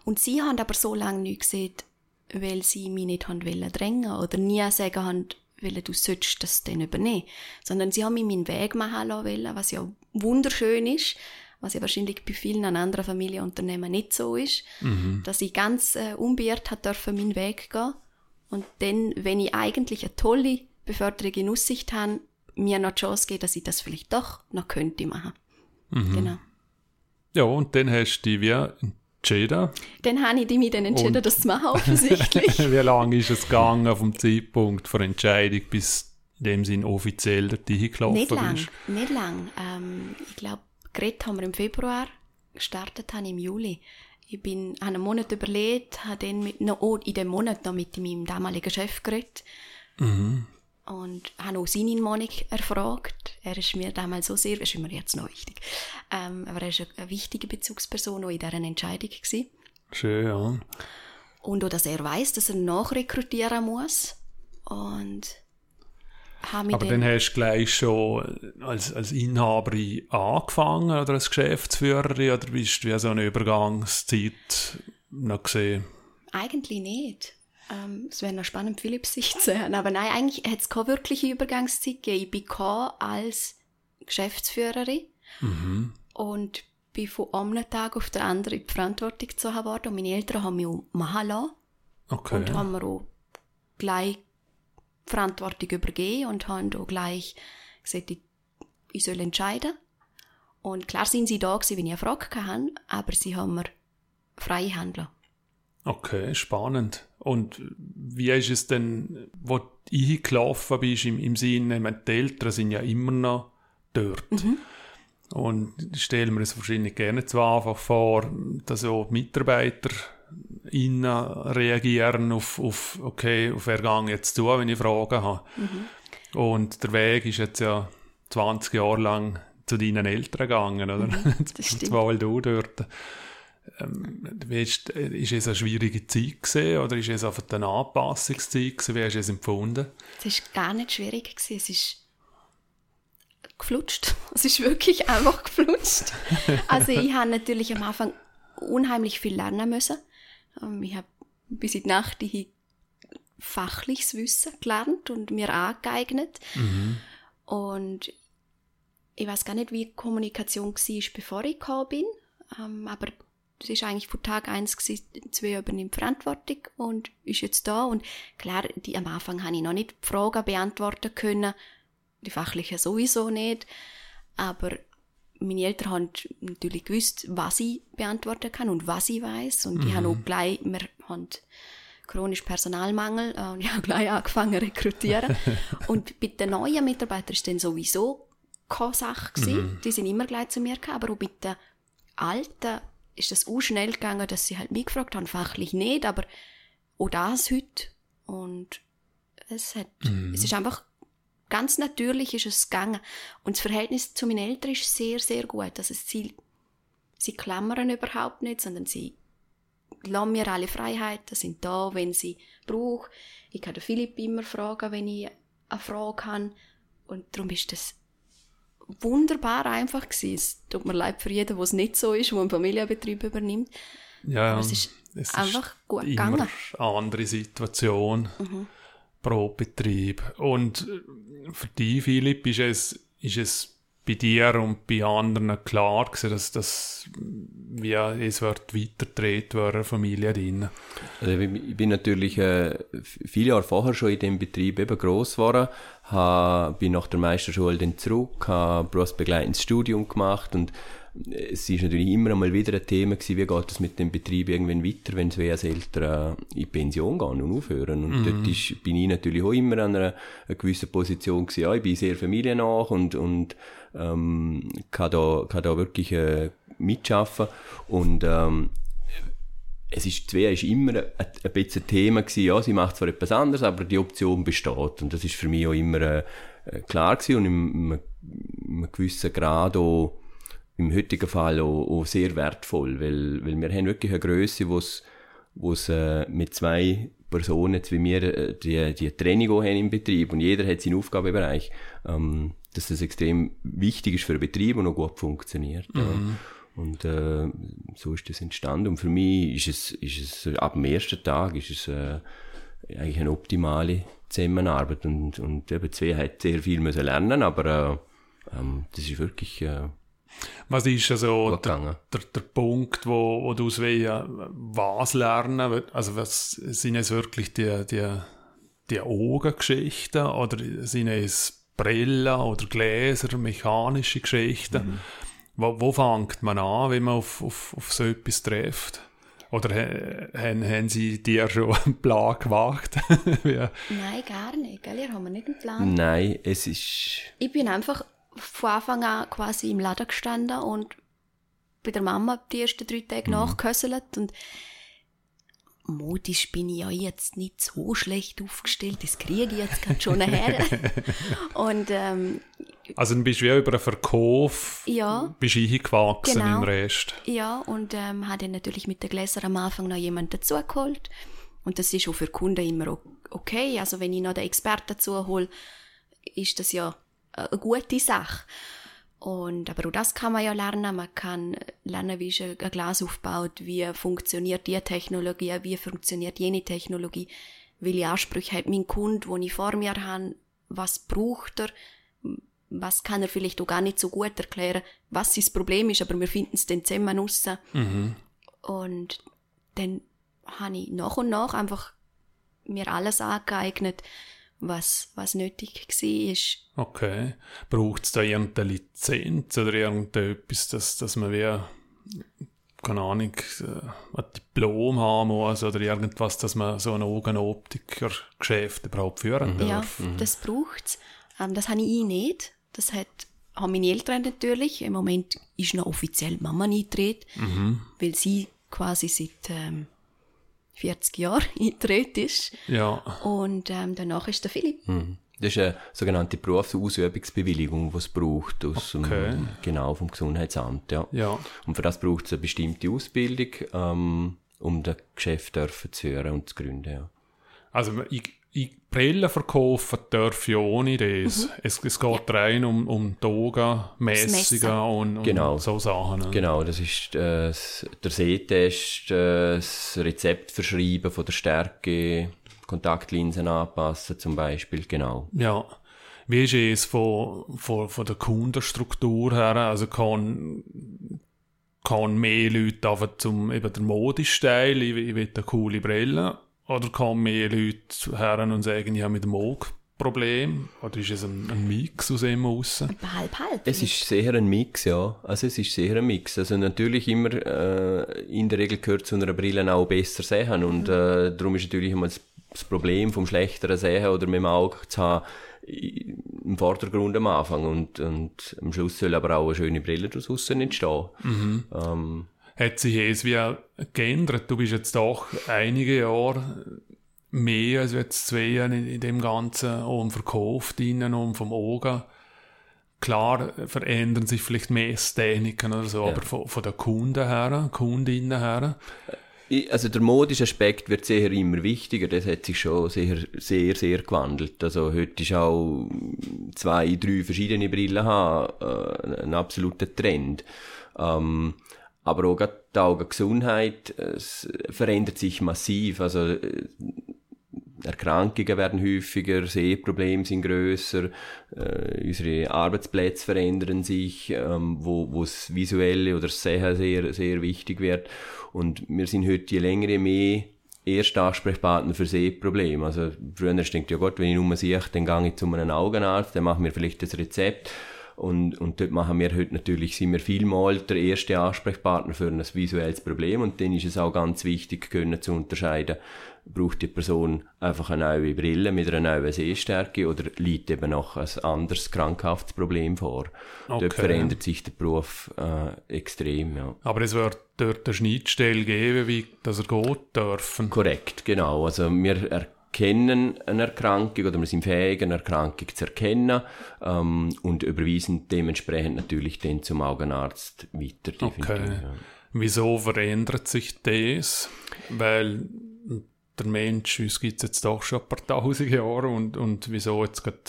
Und sie haben aber so lange nicht gesehen, weil sie mich nicht haben wollen drängen oder nie sagen haben, wollen, du sollst das dann übernehmen. Sondern sie haben mir meinen Weg machen lassen wollen, was ja wunderschön ist, was ja wahrscheinlich bei vielen an anderen Familienunternehmen nicht so ist, dass ich ganz äh, unbeirrt hat dürfen meinen Weg gehen. Und dann, wenn ich eigentlich eine tolle Beförderung in Aussicht habe, mir noch die Chance geben, dass ich das vielleicht doch noch könnte machen. Genau. Ja, und dann hast du dich wie entschieden. Dann habe ich mich dann entschieden, Und- das zu machen, offensichtlich. [LAUGHS] wie lange ist es gegangen vom Zeitpunkt der Entscheidung bis in dem Sinn offiziell dort hingelaufen Nicht lang, bist? nicht lang. Ähm, ich glaube, geredet haben wir im Februar, gestartet habe ich im Juli. Ich bin habe einen Monat überlegt, habe dann mit, noch, oh, in dem Monat noch mit meinem damaligen Chef geredet und habe auch seine Meinung erfragt. Er ist mir damals so sehr, ist mir jetzt noch wichtig, ähm, aber er ist eine, eine wichtige Bezugsperson auch in dieser Entscheidung gewesen. Schön, ja. Und auch, dass er weiß, dass er nachrekrutieren muss und Aber dann hast du gleich schon als, als Inhaberin angefangen oder als Geschäftsführerin oder bist du wie so eine Übergangszeit noch gesehen? Eigentlich nicht. Ähm, es wäre noch spannend, Philipps Sicht zu hören. Aber nein, eigentlich hat es keine wirkliche Übergangszeit gegeben. Ich bin gekommen als Geschäftsführerin und bin von einem Tag auf den anderen in die Verantwortung gezogen worden. Und meine Eltern haben mich auch machen lassen Okay. und haben mir auch gleich Verantwortung übergeben und haben auch gleich gesagt, ich, ich soll entscheiden. Und klar sind sie da gewesen, wenn ich eine Frage hatte, aber sie haben mir freie Hand lassen. Okay, spannend. Und wie ist es denn, wo du eingelaufen bist, im, im Sinne, ich meine, die Eltern sind ja immer noch dort. Und ich stelle mir das wahrscheinlich gerne zu einfach vor, dass auch Mitarbeiter innen reagieren auf, auf okay, auf wer gang jetzt zu, wenn ich Fragen habe. Und der Weg ist jetzt ja 20 Jahre lang zu deinen Eltern gegangen, oder? [LAUGHS] das stimmt. Zwar du dort. Ähm, ist es eine schwierige Zeit gewesen, oder ist es einfach eine Anpassungszeit gewesen? Wie hast du es empfunden? Es war gar nicht schwierig. Gewesen. Es ist geflutscht. [LAUGHS] Es ist wirklich einfach geflutscht. [LAUGHS] Also ich habe natürlich am Anfang unheimlich viel lernen müssen. Ähm, ich habe bis in die Nacht ich fachliches Wissen gelernt und mir angeeignet. Mhm. Und ich weiß gar nicht, wie die Kommunikation war, bevor ich gekommen bin. Ähm, aber das ist eigentlich von Tag eins gewesen, zwei übernimmt Verantwortung und ist jetzt da. Und klar, die, am Anfang habe ich noch nicht die Fragen beantworten können. Die fachlichen sowieso nicht. Aber meine Eltern haben natürlich gewusst, was ich beantworten kann und was ich weiß. Und die haben auch gleich, wir haben chronisch Personalmangel äh, und ich habe gleich angefangen zu rekrutieren. [LAUGHS] und bei den neuen Mitarbeitern ist dann sowieso keine Sache gewesen. Die sind immer gleich zu mir gekommen, aber auch bei den Alten ist das auch schnell gegangen, dass sie halt mich gefragt haben, fachlich nicht, aber auch das heute. Und es hat, es ist einfach ganz natürlich ist es gegangen. Und das Verhältnis zu meinen Eltern ist sehr, sehr gut. Also sie, sie klammern überhaupt nicht, sondern sie lassen mir alle Freiheiten, sind da, wenn sie brauchen. Ich kann den Philipp immer fragen, wenn ich eine Frage habe. Und darum ist das wunderbar einfach gewesen. Es tut mir leid für jeden, wo es nicht so ist, wo ein Familienbetrieb übernimmt. Ja, Aber es ist es einfach gut immer gegangen. eine andere Situation pro Betrieb. Und äh, für dich, Philipp, ist es, ist es bei dir und bei anderen klar gewesen, dass das wie es wird weitergedreht werden, Familie drin. Also ich bin natürlich äh, viele Jahre vorher schon in dem Betrieb eben gross geworden, ha, bin nach der Meisterschule dann zurück, habe berufsbegleitendes Studium gemacht und es ist natürlich immer einmal wieder ein Thema gewesen, wie geht es mit dem Betrieb irgendwann weiter, wenn sie als Eltern in Pension gehen und aufhören. Und dort ist, bin ich natürlich auch immer an einer, einer gewissen Position gewesen. Ja, ich bin sehr familiennah und, und ähm, kann, da, kann da wirklich äh, mitschaffen. Und ähm, es ist, Svea ist immer ein, ein bisschen ein Thema gewesen, ja, sie macht zwar etwas anderes, aber die Option besteht. Und das ist für mich auch immer äh, äh, klar gewesen und im, im, im gewissen Grad auch im heutigen Fall auch, auch sehr wertvoll, weil, weil wir haben wirklich eine Grösse, wo es äh, mit zwei Personen wie wir äh, die, die Training auch haben im Betrieb und jeder hat seinen Aufgabenbereich, ähm, dass das extrem wichtig ist für den Betrieb und auch gut funktioniert. Ja. Und äh, so ist das entstanden. Und für mich ist es, ist es ab dem ersten Tag ist es äh, eigentlich eine optimale Zusammenarbeit. Und, und eben zwei hat sehr viel müssen lernen, aber äh, ähm, das ist wirklich äh, Was ist also der, der, der Punkt, wo, wo du aus welchen, was lernen Also was sind es wirklich die, die, die Augengeschichten oder sind es Brillen oder Gläser, mechanische Geschichten? Wo, wo fängt man an, wenn man auf, auf, auf so etwas trifft? Oder ha- haben, haben sie dir schon [LAUGHS] einen Plan gemacht? [LAUGHS] Wie- Nein, gar nicht. Gell? Ihr habt mir nicht einen Plan. Nein, es ist Ich bin einfach von Anfang an quasi im Laden gestanden und bei der Mama die ersten drei Tage nachgehöselt und modisch bin ich ja jetzt nicht so schlecht aufgestellt, das kriege ich jetzt gerade schon her. [LAUGHS] und ähm, Also dann bist du wie über einen Verkauf Ja. bist du eingewachsen Genau. im Rest. ja, und ähm, habe dann natürlich mit den Gläsern am Anfang noch jemanden dazugeholt. Und das ist auch für Kunden immer okay. Also wenn ich noch den Experten dazu hole, ist das ja eine gute Sache. Und, aber auch das kann man ja lernen. Man kann lernen, wie ist ein Glas aufgebaut, wie funktioniert die Technologie, wie funktioniert jene Technologie, welche Ansprüche hat mein Kunde, wo ich vor mir habe, was braucht er, was kann er vielleicht auch gar nicht so gut erklären, was sein Problem ist, aber wir finden es dann zusammen raus. Und dann habe ich nach und nach einfach mir alles angeeignet, was, was nötig war. Okay. Braucht es da irgendeine Lizenz oder irgendetwas, dass, dass man wie, keine Ahnung, äh, ein Diplom haben muss oder irgendwas, dass man so ein Augenoptiker-Geschäft überhaupt führen Ja, darf? das braucht's. Ähm, das habe ich nicht. Das hat, haben meine Eltern natürlich. Im Moment ist noch offiziell Mama eingetreten, weil sie quasi seit ähm, 40 Jahren [LAUGHS] eingetreten ist. Ja. Und ähm, danach ist der Philipp. Mhm. Das ist eine sogenannte Berufsausübungsbewilligung, die es braucht, aus Okay. dem, genau vom Gesundheitsamt. Ja. Ja. Und für das braucht es eine bestimmte Ausbildung, ähm, um das Geschäft dürfen zu führen und zu gründen. Ja. Also ich, ich Brillen verkaufen darf ich ohne das. Mhm. Es, es geht ja. rein um, um Toga, Messungen und, und genau. so Sachen. Genau, das ist äh, der Sehtest, äh, das Rezept verschreiben von der Stärke, Kontaktlinsen anpassen zum Beispiel, genau. Ja. Wie ist es von, von, von der Kundenstruktur her? Also kann, kann mehr Leute einfach zum eben der modischen Teil, ich, ich will eine coole Brille oder kommen mehr Leute her und sagen, ich habe mit dem Auge Problem? Oder ist es ein, ein Mix aus dem raus? Halb, halb. Es ist sehr ein Mix, ja. Also es ist sehr ein Mix. Also natürlich immer, äh, in der Regel gehört zu einer Brille auch besser sehen und mhm. äh, darum ist natürlich immer das, das Problem vom schlechteren Sehen oder mit dem Auge zu haben, im Vordergrund am Anfang und, und am Schluss soll aber auch eine schöne Brille daraus entstehen. Mhm. Ähm, hat sich es wie geändert. Du bist jetzt doch einige Jahre mehr als jetzt zwei Jahre in, dem Ganzen um Verkauf drinnen und vom Augen. Klar verändern sich vielleicht mehr Ästhetiken oder so, ja. aber von, von den Kunden her, Kundinnen her. Also der modische Aspekt wird sehr immer wichtiger, das hat sich schon sehr, sehr, sehr gewandelt. Also heute ist auch zwei, drei verschiedene Brillen haben, äh, ein absoluter Trend. Ähm, aber auch die Augengesundheit es verändert sich massiv. Also äh, Erkrankungen werden häufiger, Sehprobleme sind grösser, äh, unsere Arbeitsplätze verändern sich, ähm, wo, das Visuelle oder das Sehen sehr, sehr wichtig wird. Und wir sind heute je länger, je mehr erster Ansprechpartner für Sehprobleme. Also früher denkt ja Gott, wenn ich nur sehe, dann gehe ich zu einem Augenarzt, der macht mir vielleicht das Rezept und, und dort machen wir heute natürlich, sind wir vielmal der erste Ansprechpartner für ein visuelles Problem und dann ist es auch ganz wichtig, können zu unterscheiden, braucht die Person einfach eine neue Brille mit einer neuen Sehstärke oder liegt eben noch ein anderes krankhaftes Problem vor. Okay. Dort verändert sich der Beruf äh, extrem. Ja. Aber es wird dort eine Schnittstelle geben, wie das er geht dürfen. Korrekt, genau. Also wir kennen eine Erkrankung oder wir sind fähig, eine Erkrankung zu erkennen ähm, und überweisen dementsprechend natürlich dann zum Augenarzt weiter. Okay. Ja. Wieso verändert sich das? Weil der Mensch, uns gibt es jetzt doch schon ein paar tausend Jahre und, und wieso jetzt gerade,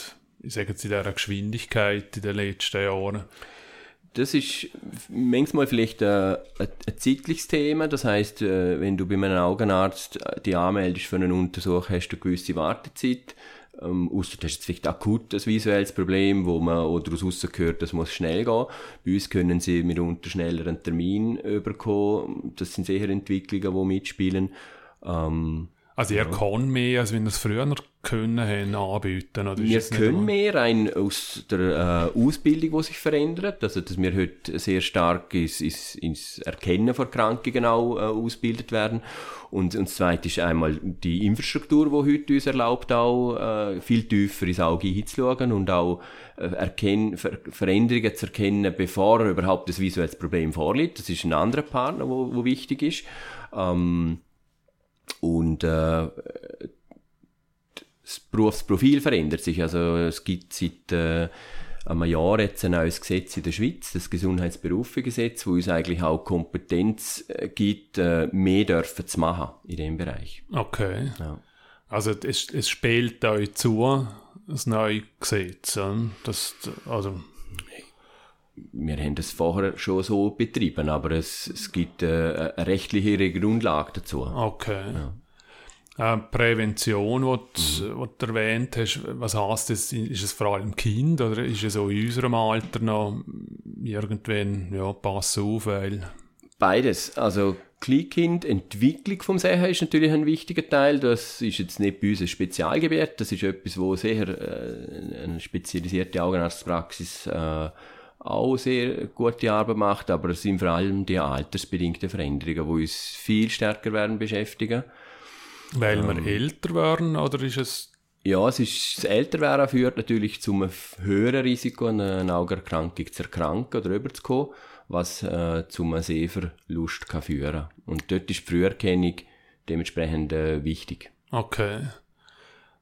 ich sage jetzt in dieser Geschwindigkeit in den letzten Jahren? Das ist manchmal vielleicht ein, ein, ein zeitliches Thema. Das heißt, äh, wenn du bei einem Augenarzt die anmeldest für einen Untersuch, hast du eine gewisse Wartezeit. Ähm, ausser du hast jetzt vielleicht akut ein visuelles Problem, wo man oder daraus rausgehört, das muss schnell gehen. Bei uns können sie mitunter schneller einen Termin überkommen. Das sind sicher Entwicklungen, die mitspielen. Ähm, also ihr ja. kann mehr, als wenn ihr es früher können haben, anbieten? Oder wir können mehr rein aus der äh, Ausbildung, die sich verändert. Also, dass wir heute sehr stark ins, ins, ins Erkennen von Krankungen auch äh, ausgebildet werden. Und, und das Zweite ist einmal die Infrastruktur, die heute uns erlaubt, auch äh, viel tiefer ins Auge hinzuschauen und auch äh, erkennen, Ver Veränderungen zu erkennen, bevor überhaupt das visuelles Problem vorliegt. Das ist ein anderer Partner, wo, wo wichtig ist. Ähm, und äh, das Berufsprofil verändert sich. Also es gibt seit äh, einem Jahr jetzt ein neues Gesetz in der Schweiz, das Gesundheitsberufegesetz, wo uns eigentlich auch Kompetenz äh, gibt, äh, mehr dürfen zu machen in dem Bereich. Okay. Ja. Also es, es spielt euch zu, das neue Gesetz. Das, also wir haben das vorher schon so betrieben, aber es, es gibt äh, eine rechtliche Grundlage dazu. Okay. Ja. Äh, Prävention, was mhm. du erwähnt hast, was heißt das? Ist es vor allem Kind oder ist es auch in unserem Alter noch irgendwann, ja, pass auf, weil... Beides. Also Kleinkind, Entwicklung vom Sehen ist natürlich ein wichtiger Teil. Das ist jetzt nicht bei uns ein Spezialgebiet. Das ist etwas, wo sehr äh, eine spezialisierte Augenarztpraxis äh, auch sehr gute Arbeit macht, aber es sind vor allem die altersbedingten Veränderungen, die uns viel stärker werden beschäftigen. Weil ähm, wir älter werden, oder ist es... Ja, es ist, das Älterwerden führt natürlich zu einem höheren Risiko, eine Augenerkrankung zu erkranken oder überzukommen, was äh, zu einem Sehverlust kann führen Und dort ist die Früherkennung dementsprechend äh, wichtig. Okay.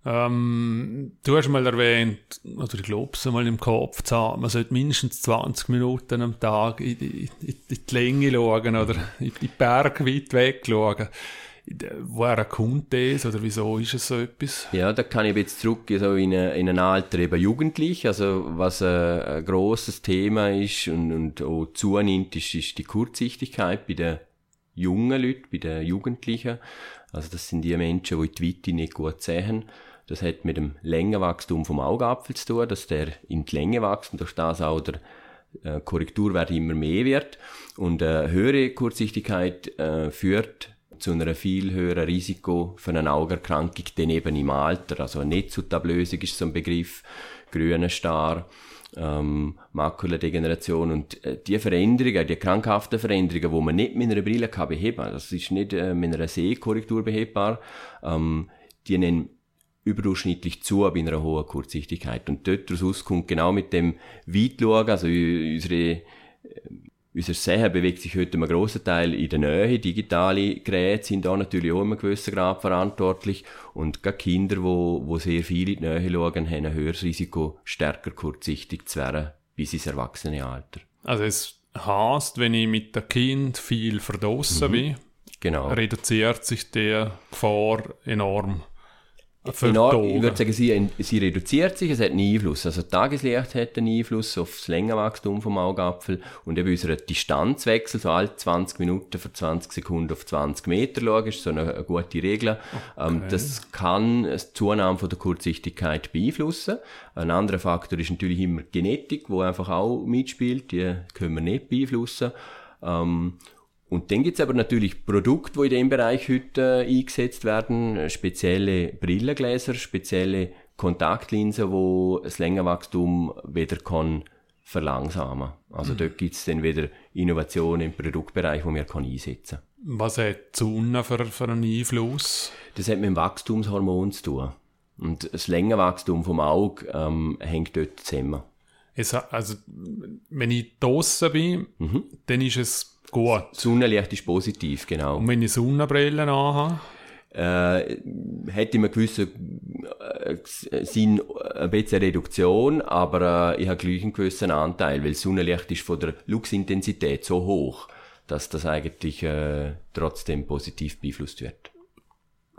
Ähm, du hast mal erwähnt, oder ich glaube es mal im Kopf zu haben, man sollte mindestens 20 Minuten am Tag in, in, in die Länge schauen oder in die Berge weit weg schauen. Woher kommt das oder wieso ist es so etwas? Ja, da kann ich jetzt zurück so in, eine, in ein Alter eben jugendlich, also was ein, ein grosses Thema ist und, und auch zunimmt, ist, ist die Kurzsichtigkeit bei den jungen Leuten, bei den Jugendlichen. Also das sind die Menschen, die die Weite nicht gut sehen. Das hat mit dem Längenwachstum vom Augapfel zu tun, dass der in die Länge wächst und durch das auch der äh, Korrekturwert immer mehr wird. Und äh, höhere Kurzsichtigkeit äh, führt zu einem viel höheren Risiko für eine Augerkrankung, dann eben im Alter. Also eine Netzhautablösung ist so ein Begriff, grüner Star, ähm, Makuladegeneration und äh, die Veränderungen, die krankhaften Veränderungen, wo man nicht mit einer Brille kann beheben, das ist nicht äh, mit einer Sehkorrektur behebbar, ähm, die nennen überdurchschnittlich zu bei einer hohen Kurzsichtigkeit. Und dort daraus kommt genau mit dem Weitschauen, also unsere unser Sehen bewegt sich heute einen grossen Teil in der Nähe. Digitale Geräte sind da natürlich auch in einem gewissen Grad verantwortlich. Und gerade Kinder, wo, wo sehr viel in die Nähe schauen, haben ein höheres Risiko, stärker kurzsichtig zu werden bis ins Erwachsenenalter. Also es heißt, wenn ich mit dem Kind viel verdrossen mhm. bin, genau. reduziert sich der Gefahr enorm. Enorm, ich würde sagen, sie, sie reduziert sich, es hat einen Einfluss. Also Tageslicht hat einen Einfluss auf das Längenwachstum vom Augapfel und eben unser Distanzwechsel, so alle 20 Minuten für 20 Sekunden auf 20 Meter schauen, ist so eine, eine gute Regel. Ähm, okay. das kann die Zunahme von der Kurzsichtigkeit beeinflussen. Ein anderer Faktor ist natürlich immer Genetik, wo einfach auch mitspielt, die können wir nicht beeinflussen. Ähm, und dann gibt's aber natürlich Produkte, die in dem Bereich heute äh, eingesetzt werden, spezielle Brillengläser, spezielle Kontaktlinsen, wo das Längenwachstum wieder kann verlangsamen. Also mhm. dort gibt's dann wieder Innovationen im Produktbereich, wo wir kann einsetzen Was hat die Sonne für, für einen Einfluss? Das hat mit dem Wachstumshormon zu tun. Und das Längenwachstum vom Auge ähm, hängt dort zusammen. Es, also, wenn ich draußen bin, mhm. dann ist es Gut. Sonnenlicht ist positiv, genau. Und wenn ich Sonnenbrillen anhabe? Äh, hätte ich einen gewissen äh, Sinn, ein bisschen Reduktion, aber äh, ich habe gleich einen gewissen Anteil, weil Sonnenlicht ist von der Luxintensität so hoch, dass das eigentlich äh, trotzdem positiv beeinflusst wird.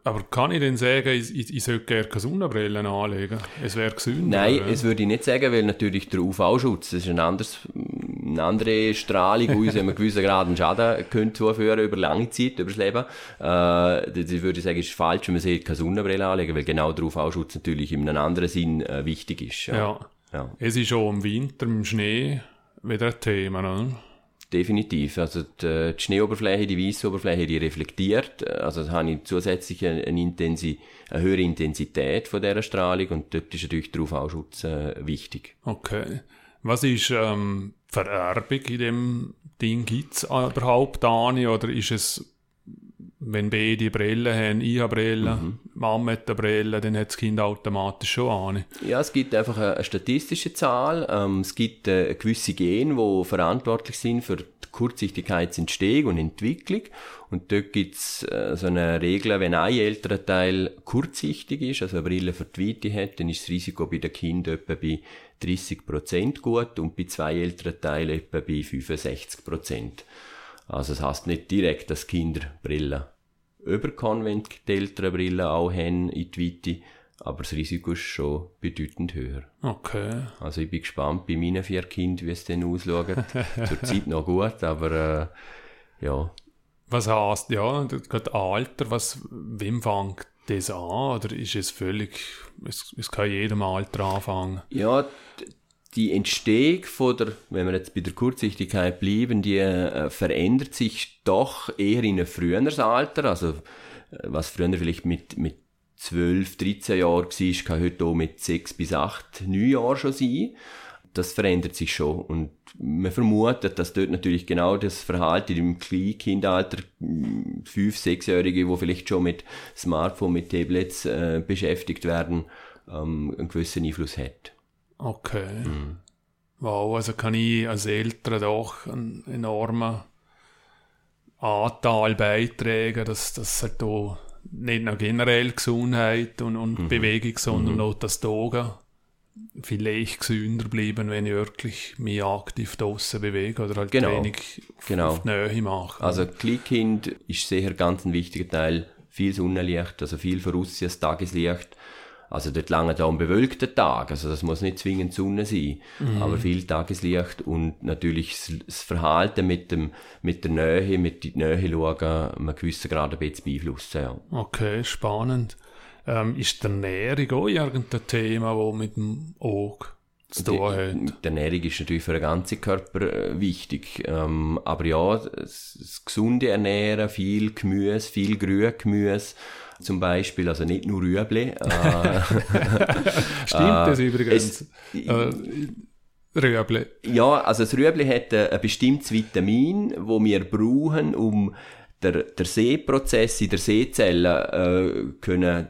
Aber kann ich denn sagen, ich, ich, ich sollte gerne keine Sonnenbrillen anlegen? Es wäre gesünder. Nein, es würde ich nicht sagen, weil natürlich der UV-Schutz, das ist ein anderes, eine andere Strahlung, die uns einen gewissen Grad einen Schaden könnte zuführen über lange Zeit, über das Leben. Äh, das würde ich sagen, ist falsch, wenn man sich keine Sonnenbrille anlegen, weil genau der UV-Schutz natürlich in einem anderen Sinn äh, wichtig ist. Ja. Ja. ja. Es ist auch im Winter, im Schnee, wieder ein Thema, ne? definitiv. Also die, die Schneeoberfläche, die weiße Oberfläche, die reflektiert. Also da habe ich zusätzlich eine, eine, Intensi eine höhere Intensität von dieser Strahlung und dort ist natürlich der UV-Schutz äh, wichtig. Okay. Was ist ähm, Vererbung in dem Ding? Gibt es überhaupt eine oder ist es wenn beide Brillen haben, ich habe Brille, mhm. Mama hat eine Brille, dann hat das Kind automatisch schon eine. Ja, es gibt einfach eine, eine statistische Zahl. Ähm, es gibt äh, gewisse Gene, die verantwortlich sind für die Kurzsichtigkeitsentstehung und Entwicklung. Und dort gibt es äh, so eine Regel, wenn ein älterer Teil kurzsichtig ist, also eine Brille für die Weite hat, dann ist das Risiko bei den Kindern etwa bei 30% gut und bei zwei älteren Teilen etwa bei 65%. Also es heißt nicht direkt, dass Kinder Brillen überkommen, wenn die Eltern Brillen auch haben in die Weite, aber das Risiko ist schon bedeutend höher. Okay. Also ich bin gespannt bei meinen vier Kindern, wie es denn ausschaut. [LAUGHS] Zurzeit noch gut, aber äh, ja. Was heißt, ja, gerade Alter, was, wem fängt das an? Oder ist es völlig, es, es kann jedem Alter anfangen? Ja, die Entstehung von der, wenn wir jetzt bei der Kurzsichtigkeit bleiben, die äh, verändert sich doch eher in ein früheres Alter. Also, äh, was früher vielleicht mit, mit 12, 13 Jahren war, kann heute auch mit 6 bis 8, 9 Jahren schon sein. Das verändert sich schon. Und man vermutet, dass dort natürlich genau das Verhalten im Kleinkindalter, 5-, 6-Jährige, die vielleicht schon mit Smartphone, mit Tablets äh, beschäftigt werden, ähm, einen gewissen Einfluss hat. Okay. Mhm. Wow, also kann ich als Eltern doch einen enormen Anteil beitragen, dass das halt auch nicht nur generell Gesundheit und, und mhm. Bewegung, sondern mhm. auch das Togen vielleicht gesünder bleiben, wenn ich wirklich mich aktiv draussen bewege oder halt genau. wenig genau. auf die Nähe mache. Also Kleinkind ist sicher ganz ein wichtiger Teil viel Sonnenlicht, also viel voraussiehtes Tageslicht. Also dort lange da ein bewölkter Tag, also das muss nicht zwingend Sonne sein, mhm. aber viel Tageslicht und natürlich das Verhalten mit dem mit der Nähe, mit der Nähe schauen, man gewissen Grad ein bisschen beeinflussen. Ja. Okay, spannend. Ähm, ist die Ernährung auch irgendein Thema, das mit dem Auge zu tun hat? Die, die Ernährung ist natürlich für den ganzen Körper äh, wichtig. Ähm, aber ja, das, das gesunde Ernähren, viel Gemüse, viel Grüngemüse, zum Beispiel, also nicht nur Rüebli. Äh, [LAUGHS] Stimmt das äh, übrigens? Es, äh, Rüebli. Ja, also das Rüebli hat ein, ein bestimmtes Vitamin, wo wir brauchen, um der, der Sehprozess in der Sehzelle äh, können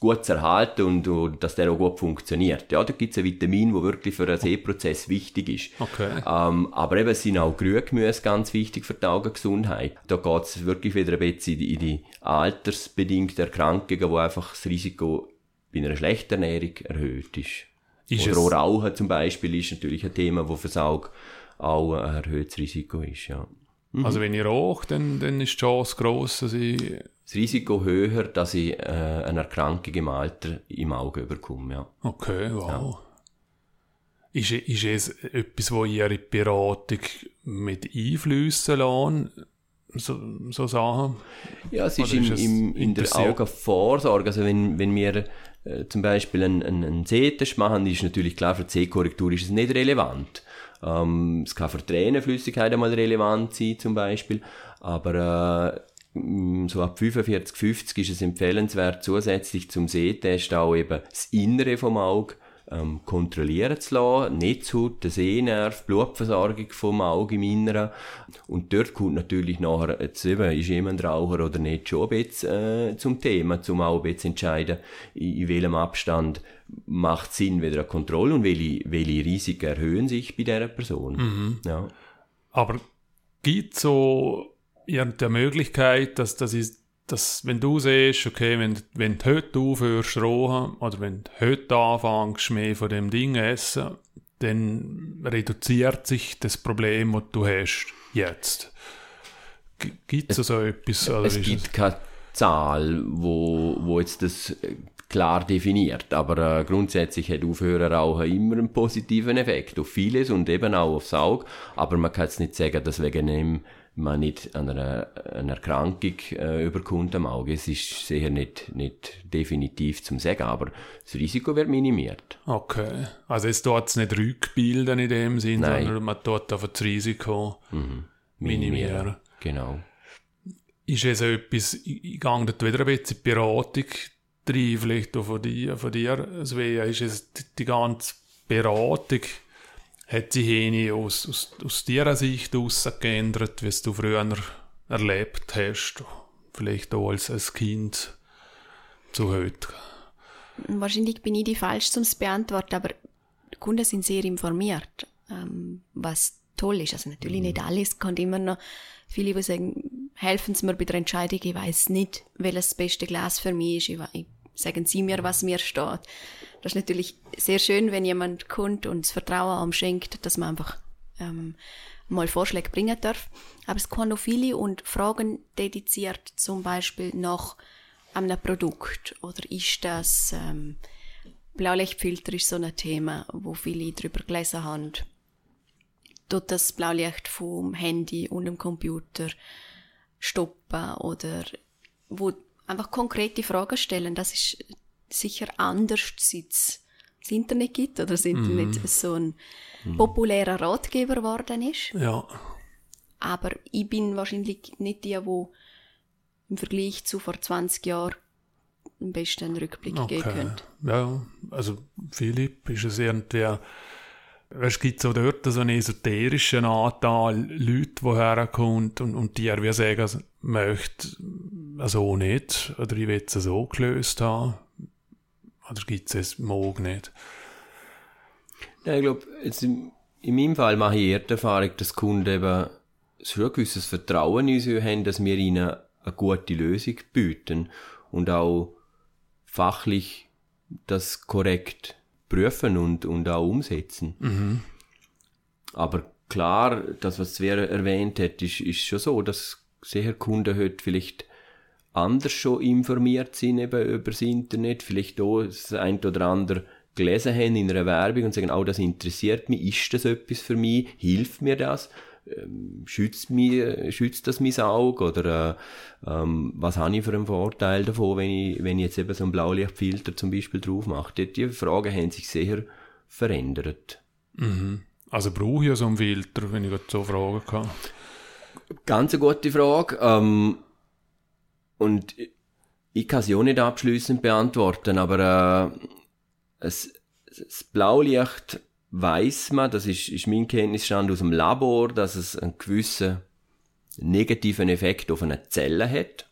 gut erhalten und, und dass der auch gut funktioniert. Ja, da gibt es ein Vitamin, das wirklich für den Sehprozess wichtig ist. Okay. Ähm, aber eben sind auch Grüngemüse ganz wichtig für die Augengesundheit. Da geht es wirklich wieder ein bisschen in die, in die altersbedingten Erkrankungen, wo einfach das Risiko bei einer schlechten Ernährung erhöht ist. ist Oder auch Rauchen zum Beispiel ist natürlich ein Thema, wo für das Auge auch ein erhöhtes Risiko ist. Ja. Mhm. Also wenn ich rauche, dann, dann ist die Chance gross, dass ich... Das Risiko höher, dass ich äh, eine Erkrankung im Alter im Auge bekomme, ja. Okay, wow. Ja. Ist, ist es etwas, wo Ihre Beratung mit einflüssen lassen? So, so Sachen? Ja, es ist, im, im, in der Augenvorsorge. Also wenn, wenn wir äh, zum Beispiel einen, einen, einen Sehtest machen, ist natürlich klar, für die Sehkorrektur ist es nicht relevant. Ähm, es kann für Tränenflüssigkeit einmal relevant sein, zum Beispiel. Aber äh, so ab 45, 50 ist es empfehlenswert, zusätzlich zum Sehtest auch eben das Innere vom Auge ähm, kontrollieren zu lassen. Netzhaut, der Sehnerv, Blutversorgung vom Auge im Inneren. Und dort kommt natürlich nachher, jetzt eben, ist jemand Raucher oder nicht, schon ein bisschen äh, zum Thema, zum auch ein bisschen entscheiden, in, in welchem Abstand macht Sinn wieder eine Kontrolle und welche, welche Risiken erhöhen sich bei dieser Person. Mhm. Ja. Aber gibt es so irgendeine Möglichkeit, dass das ist, dass wenn du siehst, okay, wenn, wenn du heute aufhörst rohen oder wenn du heute anfängst, mehr von dem Ding essen, dann reduziert sich das Problem, das du hast, jetzt. Gibt es so etwas? es gibt keine Zahl, wo, wo jetzt das klar definiert. Aber äh, grundsätzlich hat Aufhören rauchen immer einen positiven Effekt auf vieles und eben auch aufs Auge. Aber man kann jetzt nicht sagen, dass wegen dem man nicht an einer, einer Erkrankung äh, überkommt am Auge. Es ist sicher nicht, nicht definitiv zum sagen, aber das Risiko wird minimiert. Okay. Also es dort es nicht rückbilden in dem Sinn, Nein. sondern man dort einfach das Risiko mhm. minimieren. minimieren. Genau. Ist es etwas, ich gehe dort wieder ein bisschen in Beratung rein, vielleicht auch von dir, von dir. Svea, ist es die ganze Beratung, hat sich eine aus, aus, aus deiner Sicht aus geändert, wie du früher erlebt hast, vielleicht auch als, als Kind zu heute? Wahrscheinlich bin ich die falsch zum beantworten, aber die Kunden sind sehr informiert, ähm, was toll ist. Also natürlich mhm. nicht alles, kommt immer noch viele, die sagen, helfen Sie mir bei der Entscheidung, ich weiß nicht, welches das beste Glas für mich ist, ich, ich sagen Sie mir, was mir steht. Das ist natürlich sehr schön, wenn jemand kommt und das Vertrauen einem schenkt, dass man einfach ähm, mal Vorschläge bringen darf. Aber es kommen noch viele und Fragen dediziert zum Beispiel nach einem Produkt oder ist das ähm, Blaulichtfilter ist so ein Thema, wo viele drüber gelesen haben. Tut das Blaulicht vom Handy und dem Computer stoppen oder wo einfach konkrete Fragen stellen. Das ist sicher anders, seit es das Internet gibt oder das Internet mm. so ein populärer Ratgeber geworden ist. Ja. Aber ich bin wahrscheinlich nicht die, die im Vergleich zu vor 20 Jahren am besten einen Rückblick okay. geben könnte. Ja, also Philipp ist es der es gibt so dort so einen esoterischen Anteil Leute, die herkommen und, und die wie sagen, also, möchte so nicht, oder ich will es so gelöst haben, oder gibt es es morgen nicht? Ja, ich glaube, in, in meinem Fall mache ich eher die Erfahrung, dass Kunden eben schon ein gewisses Vertrauen in uns haben, dass wir ihnen eine gute Lösung bieten und auch fachlich das korrekt prüfen und, und auch umsetzen. Mhm. Aber klar, das, was Svea erwähnt hat, ist, ist schon so, dass sehr Kunden heute vielleicht anders schon informiert sind eben über das Internet, vielleicht auch das ein oder andere gelesen haben in einer Werbung und sagen, oh, das interessiert mich, ist das etwas für mich, hilft mir das? Ähm, schützt, mich, schützt das mein Auge oder äh, ähm, was habe ich für einen Vorteil davon, wenn ich, wenn ich jetzt eben so einen Blaulichtfilter zum Beispiel drauf mache? Die, die Fragen haben sich sehr verändert. Mhm. Also brauche ich so einen Filter, wenn ich so fragen kann? Ganz eine gute Frage. Ähm, und ich kann sie auch nicht abschließend beantworten, aber äh, es, das Blaulicht weiß man, das ist, ist mein Kenntnisstand aus dem Labor, dass es einen gewissen negativen Effekt auf eine Zelle hat.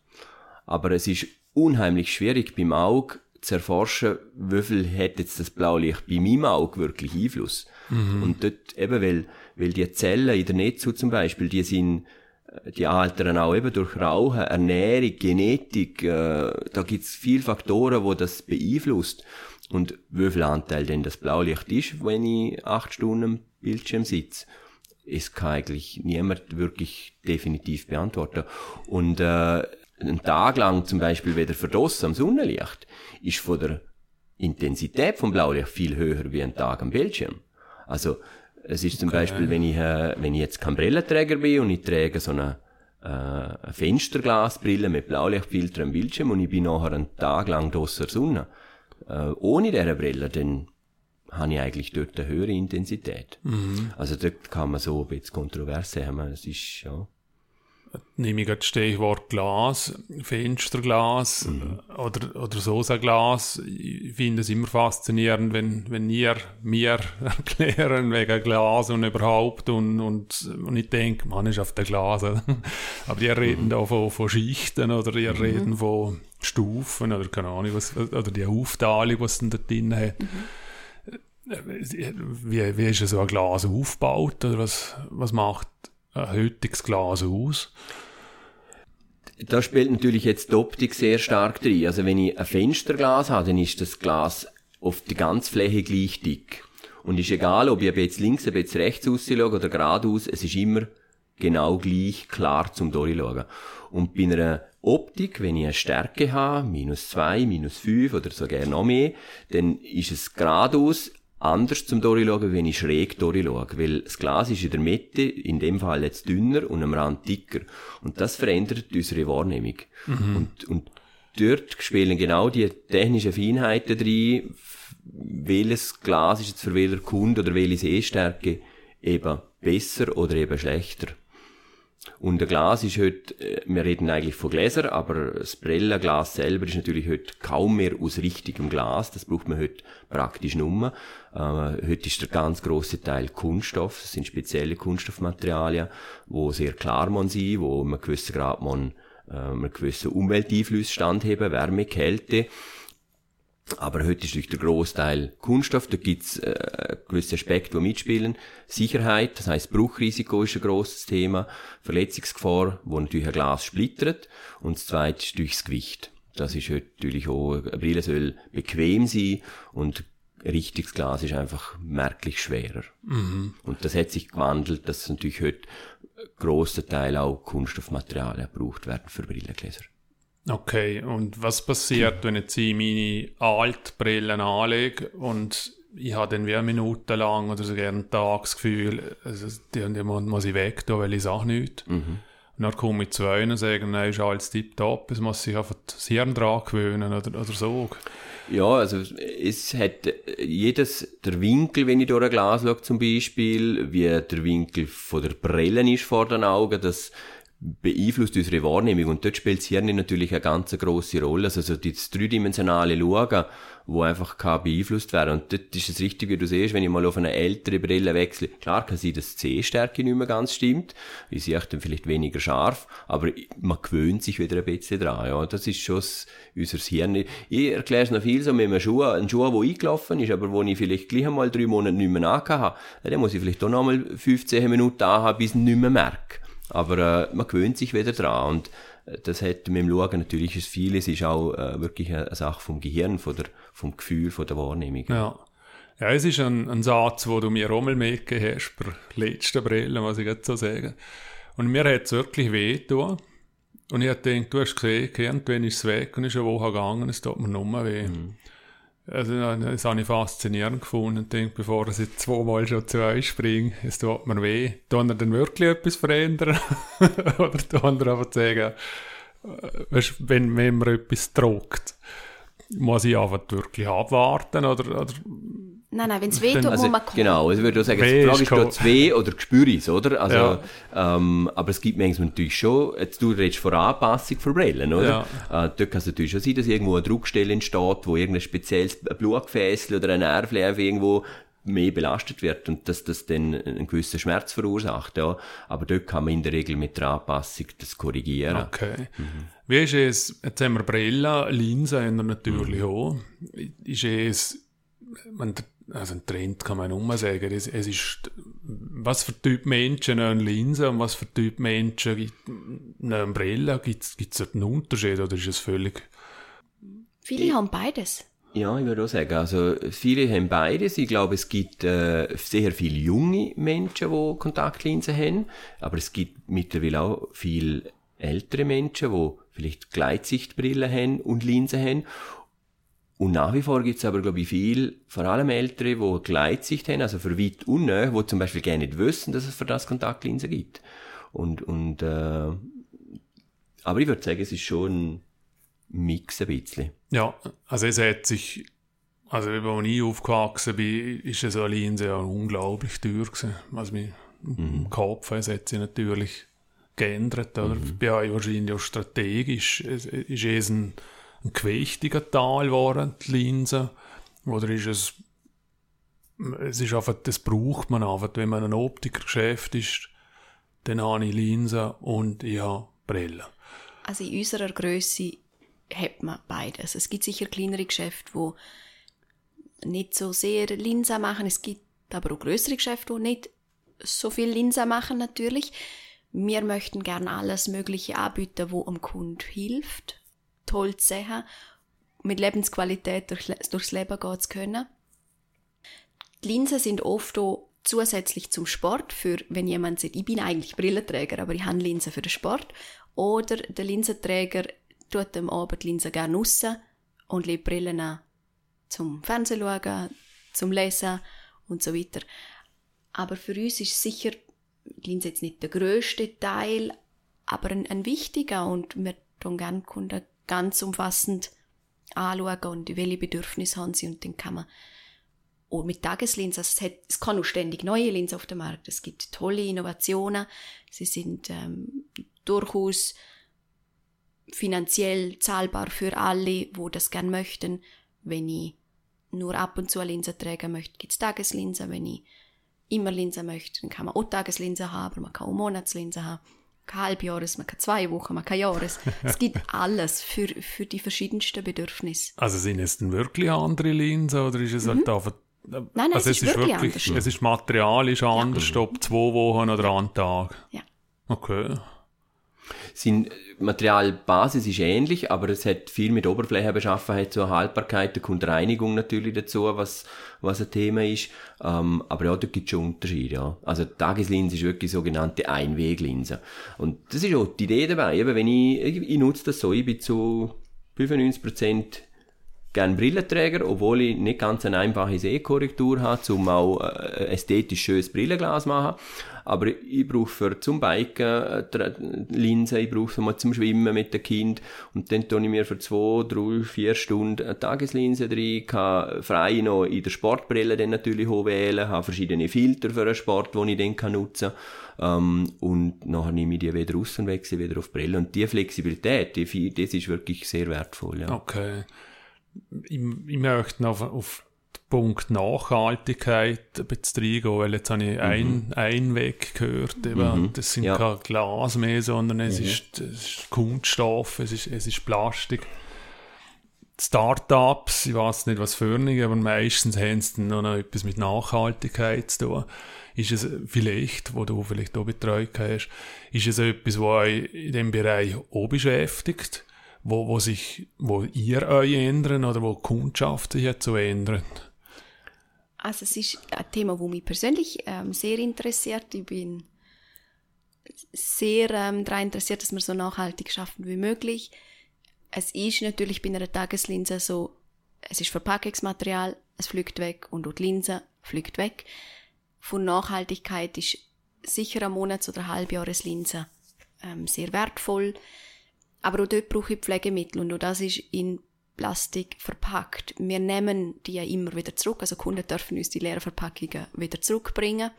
Aber es ist unheimlich schwierig beim Auge zu erforschen, wie viel hat jetzt das Blaulicht bei meinem Auge wirklich Einfluss. Mhm. Und dort eben, weil, weil die Zellen in der Netzu zum Beispiel, die sind, die altern auch eben durch Rauchen, Ernährung, Genetik, äh, da gibt's viele Faktoren, wo das beeinflusst. Und wie viel Anteil denn das Blaulicht ist, wenn ich acht Stunden am Bildschirm sitze, es kann eigentlich niemand wirklich definitiv beantworten. Und äh, einen Tag lang zum Beispiel wieder verdrossen am Sonnenlicht ist von der Intensität vom Blaulicht viel höher wie ein Tag am Bildschirm. Also es ist zum okay. Beispiel, wenn ich, äh, wenn ich jetzt kein Brillenträger bin und ich trage so eine, äh, eine Fensterglasbrille mit Blaulichtfilter am Bildschirm und ich bin nachher einen Tag lang draussen Sonne, äh, ohne diese Brille, dann habe ich eigentlich dort eine höhere Intensität. Mhm. Also dort kann man so ein bisschen kontrovers sagen, es ist, ja. Nehme ich das Stichwort Glas, Fensterglas mhm. oder, oder Sosa-Glas. Ich finde es immer faszinierend, wenn, wenn ihr mir [LAUGHS] erklären wegen Glas und überhaupt und, und, und ich denke, man ist auf der Glas. [LAUGHS] Aber die reden mhm. da von, von Schichten oder die mhm. reden von Stufen oder keine Ahnung, was, oder die Aufteilung, was denn da drin hat. Mhm. Wie, wie ist so ein Glas aufgebaut oder was, was macht ein heutiges Glas aus? Da spielt natürlich jetzt die Optik sehr stark drin. Also wenn ich ein Fensterglas habe, dann ist das Glas auf die ganze Fläche gleich dick. Und ist egal, ob ich jetzt links, ob jetzt rechts ausschaue oder geradeaus, es ist immer genau gleich klar zum Durchschauen. Und bei einer Optik, wenn ich eine Stärke habe, minus zwei, minus fünf oder sogar noch mehr, dann ist es geradeaus anders zum durchschauen, wenn ich schräg durchschaue. Weil das Glas ist in der Mitte, in dem Fall jetzt dünner und am Rand dicker. Und das verändert unsere Wahrnehmung. Mhm. Und, und dort spielen genau die technischen Feinheiten drin, welches Glas ist jetzt für welcher Kunde oder welche Sehstärke eben besser oder eben schlechter. Und ein Glas ist heute, äh, wir reden eigentlich von Gläsern, aber das Brillenglas selber ist natürlich heute kaum mehr aus richtigem Glas. Das braucht man heute praktisch nur. Äh, heute ist der ganz große Teil Kunststoff. Das sind spezielle Kunststoffmaterialien, wo sehr klar man sie, wo man gewissen Grad man, äh, einen gewissen Umwelteinfluss standheben, Wärme, Kälte. Aber heute ist durch der Großteil Kunststoff, da gibt's äh, gewisse Aspekte, die mitspielen. Sicherheit, das heißt Bruchrisiko ist ein grosses Thema. Verletzungsgefahr, wo natürlich ein Glas splittert. Und das zweite ist durchs Gewicht. Das ist heute natürlich auch, eine Brille soll bequem sein und richtiges Glas ist einfach merklich schwerer. Mhm. Und das hat sich gewandelt, dass natürlich heute grosser Teil auch Kunststoffmaterialien gebraucht werden für Brillengläser. Okay, und was passiert, wenn ich meine Altbrillen anlege und ich habe dann wie eine Minute lang oder sogar einen Tag das Gefühl, also die, die muss ich weg, da weil ich sage nichts. Mhm. Und dann komme ich zu einem und sage, nein, ist alles tipptopp, es muss sich einfach das Hirn dran gewöhnen oder, oder so. Ja, also es hat jedes, der Winkel, wenn ich durch ein Glas schaue zum Beispiel, wie der Winkel von der Brille ist vor den Augen, das beeinflusst unsere Wahrnehmung und dort spielt das Hirn natürlich eine ganz große Rolle. Also so das dreidimensionale Schauen, wo einfach kann beeinflusst werden. Und dort ist es richtig, wie du siehst, wenn ich mal auf eine ältere Brille wechsle. Klar kann sein, dass die Sehstärke nicht mehr ganz stimmt. Ich sehe dann vielleicht weniger scharf, aber man gewöhnt sich wieder ein bisschen dran. Ja, das ist schon unser Hirn. Ich erkläre es noch viel so mit einem Schuh, ein Schuh, der eingelaufen ist, aber wo ich vielleicht gleich einmal drei Monate nicht mehr nachgehabt habe, dann muss ich vielleicht auch noch mal 15 Minuten anhaben, bis ich nicht mehr merke. Aber äh, man gewöhnt sich wieder dran und äh, das hat mit dem Schauen natürlich ist vieles ist auch äh, wirklich eine Sache vom Gehirn, von der, vom Gefühl, von der Wahrnehmung. Ja. Ja, es ist ein, ein Satz, wo du mir auch mal mitgegeben hast, bei letzten Brille, was ich jetzt so sagen. Und mir hat es wirklich weh getan. Und ich habe gedacht, du hast gesehen, irgendwann ist es weg und ist eine Woche gegangen, es tut mir nur weh. Mhm. Also, das habe ich faszinierend gefunden und denke, bevor ich jetzt zweimal schon zu euch springe, es tut mir weh. Tun er dann wirklich etwas verändern? [LAUGHS] Oder tun er einfach sagen, äh, wenn, wenn man etwas druckt, muss ich einfach wirklich abwarten? Oder, oder Nein, nein, wenn es weh tut, Also, muss man kommen. genau, also ich würde auch sagen, die Frage ist ist, tut's weh oder spüre ich es, oder? Also, Ja. ähm, aber es gibt manchmal natürlich schon, jetzt du redest von Anpassung von Brillen, oder? Äh, dort kann es natürlich schon sein, dass irgendwo eine Druckstelle entsteht, wo irgendein spezielles Blutgefäß oder ein Nerv einfach irgendwo mehr belastet wird und dass das dann einen gewissen Schmerz verursacht, ja. Aber dort kann man in der Regel mit der Anpassung das korrigieren. Okay. Wie ist es, jetzt haben wir Brille, Linsen haben wir natürlich auch. Ist es, man, also ein Trend kann man immer sagen, es, es ist, was für Typ Menschen eine Linse und was für Typ Menschen eine Brille, gibt es einen Unterschied oder ist es völlig, Viele haben beides. Ja, ich würde auch sagen, also viele haben beides. Ich glaube, es gibt äh, sehr viele junge Menschen, die Kontaktlinsen haben, aber es gibt mittlerweile auch viele ältere Menschen, die vielleicht Gleitsichtbrillen haben und Linsen haben. Und nach wie vor gibt es aber, glaube ich, viel, vor allem Ältere, die Gleitsicht haben, also für weit und nahe, die zum Beispiel gar nicht wissen, dass es für das Kontaktlinsen gibt. Und, und äh, aber ich würde sagen, es ist schon ein Mix ein bisschen. ja, also es hat sich, also als ich aufgewachsen bin, ist so eine Linse ja unglaublich teuer gewesen, was mir im Kopf, es hat sich natürlich geändert, oder? Bei euch wahrscheinlich auch strategisch, es, ist es ein, ein gewichtiger Teil geworden, die Linse, oder ist es, es ist einfach, das braucht man einfach, wenn man ein Optikergeschäft ist, dann habe ich Linsen und ich habe Brille. Also in unserer Größe hat man beides. Es gibt sicher kleinere Geschäfte, wo nicht so sehr Linsen machen. Es gibt aber auch größere Geschäfte, wo nicht so viel Linsen machen natürlich. Wir möchten gerne alles Mögliche anbieten, wo am Kunden hilft, toll zu sehen, mit Lebensqualität durch, durchs Leben gehen zu können. Die Linsen sind oft auch zusätzlich zum Sport, für wenn jemand sagt, ich bin eigentlich Brillenträger, aber ich habe Linsen für den Sport. Oder der Linsenträger tut am Abend die Linsen gerne raus und legt Brillen an zum Fernsehen schauen, zum Lesen und so weiter. Aber für uns ist sicher die Linse jetzt nicht der grösste Teil, aber ein, ein wichtiger und wir tun gerne Kunden ganz umfassend anschauen und welche Bedürfnisse haben sie. Und dann kann man auch mit Tageslinsen, also es, hat, es kann auch ständig neue Linsen auf dem Markt, es gibt tolle Innovationen, sie sind ähm, durchaus finanziell zahlbar für alle, wo das gern möchten. Wenn ich nur ab und zu eine Linse tragen möchte, gibt's Tageslinsen. Wenn ich immer Linsen möchte, dann kann man auch Tageslinsen haben, man kann auch Monatslinsen haben, kann Halbjahres, man kann zwei Wochen, man kann Jahres. Es gibt [LAUGHS] alles für, für die verschiedensten Bedürfnisse. Also sind es denn wirklich andere Linsen oder ist es halt einfach... Mhm. nein, also es ist wirklich anders. Es ist material ist anders, ob zwei Wochen oder einen Tag. Ja. Okay. Sind Materialbasis ist ähnlich, aber es hat viel mit Oberflächenbeschaffenheit zur Haltbarkeit, da kommt Reinigung natürlich dazu, was, was ein Thema ist. Ähm, aber ja, da gibt es schon Unterschiede, ja. Also die Tageslinse ist wirklich sogenannte Einweglinse. Und das ist auch die Idee dabei, eben wenn ich, ich, nutze das so, ich bin zu 95% gern Brillenträger, obwohl ich nicht ganz eine einfache Sehkorrektur habe, um auch äh, ästhetisch schönes Brillenglas zu machen. Aber ich brauche für zum Biken äh, Linsen, ich brauche sie mal zum Schwimmen mit dem Kind und dann tue ich mir für zwei, drei, vier Stunden eine Tageslinse drin, kann frei noch in der Sportbrille dann natürlich auch wählen, habe verschiedene Filter für den Sport, die ich dann kann nutzen kann. Ähm, und nachher nehme ich die wieder raus und wechsle wieder auf die Brille. Und diese Flexibilität, die, das ist wirklich sehr wertvoll. Ja. Okay. Ich, ich möchte noch auf, auf Punkt Nachhaltigkeit ein bisschen reingehen, weil jetzt habe ich ein, ein Weg gehört. Eben, Das sind Ja. kein Glas mehr, sondern es, ist, es ist Kunststoff, es ist, es ist Plastik. Startups, ich weiß nicht was für eine, aber meistens haben sie dann noch etwas mit Nachhaltigkeit zu tun. Ist es vielleicht, wo du vielleicht auch betreut hast, ist es etwas, was euch in dem Bereich auch beschäftigt, wo, wo sich, wo ihr euch ändern oder wo die Kundschaft sich jetzt so ändert? Also es ist ein Thema, das mich persönlich ähm, sehr interessiert. Ich bin sehr ähm, daran interessiert, dass wir so nachhaltig schaffen wie möglich. Es ist natürlich bei einer Tageslinse so, es ist Verpackungsmaterial, es fliegt weg und auch die Linse fliegt weg. Von Nachhaltigkeit ist sicher ein Monats- oder Halbjahreslinse ähm, sehr wertvoll. Aber auch dort brauche ich Pflegemittel und auch das ist in Plastik verpackt. Wir nehmen die ja immer wieder zurück, also Kunden dürfen uns die leeren Verpackungen wieder zurückbringen,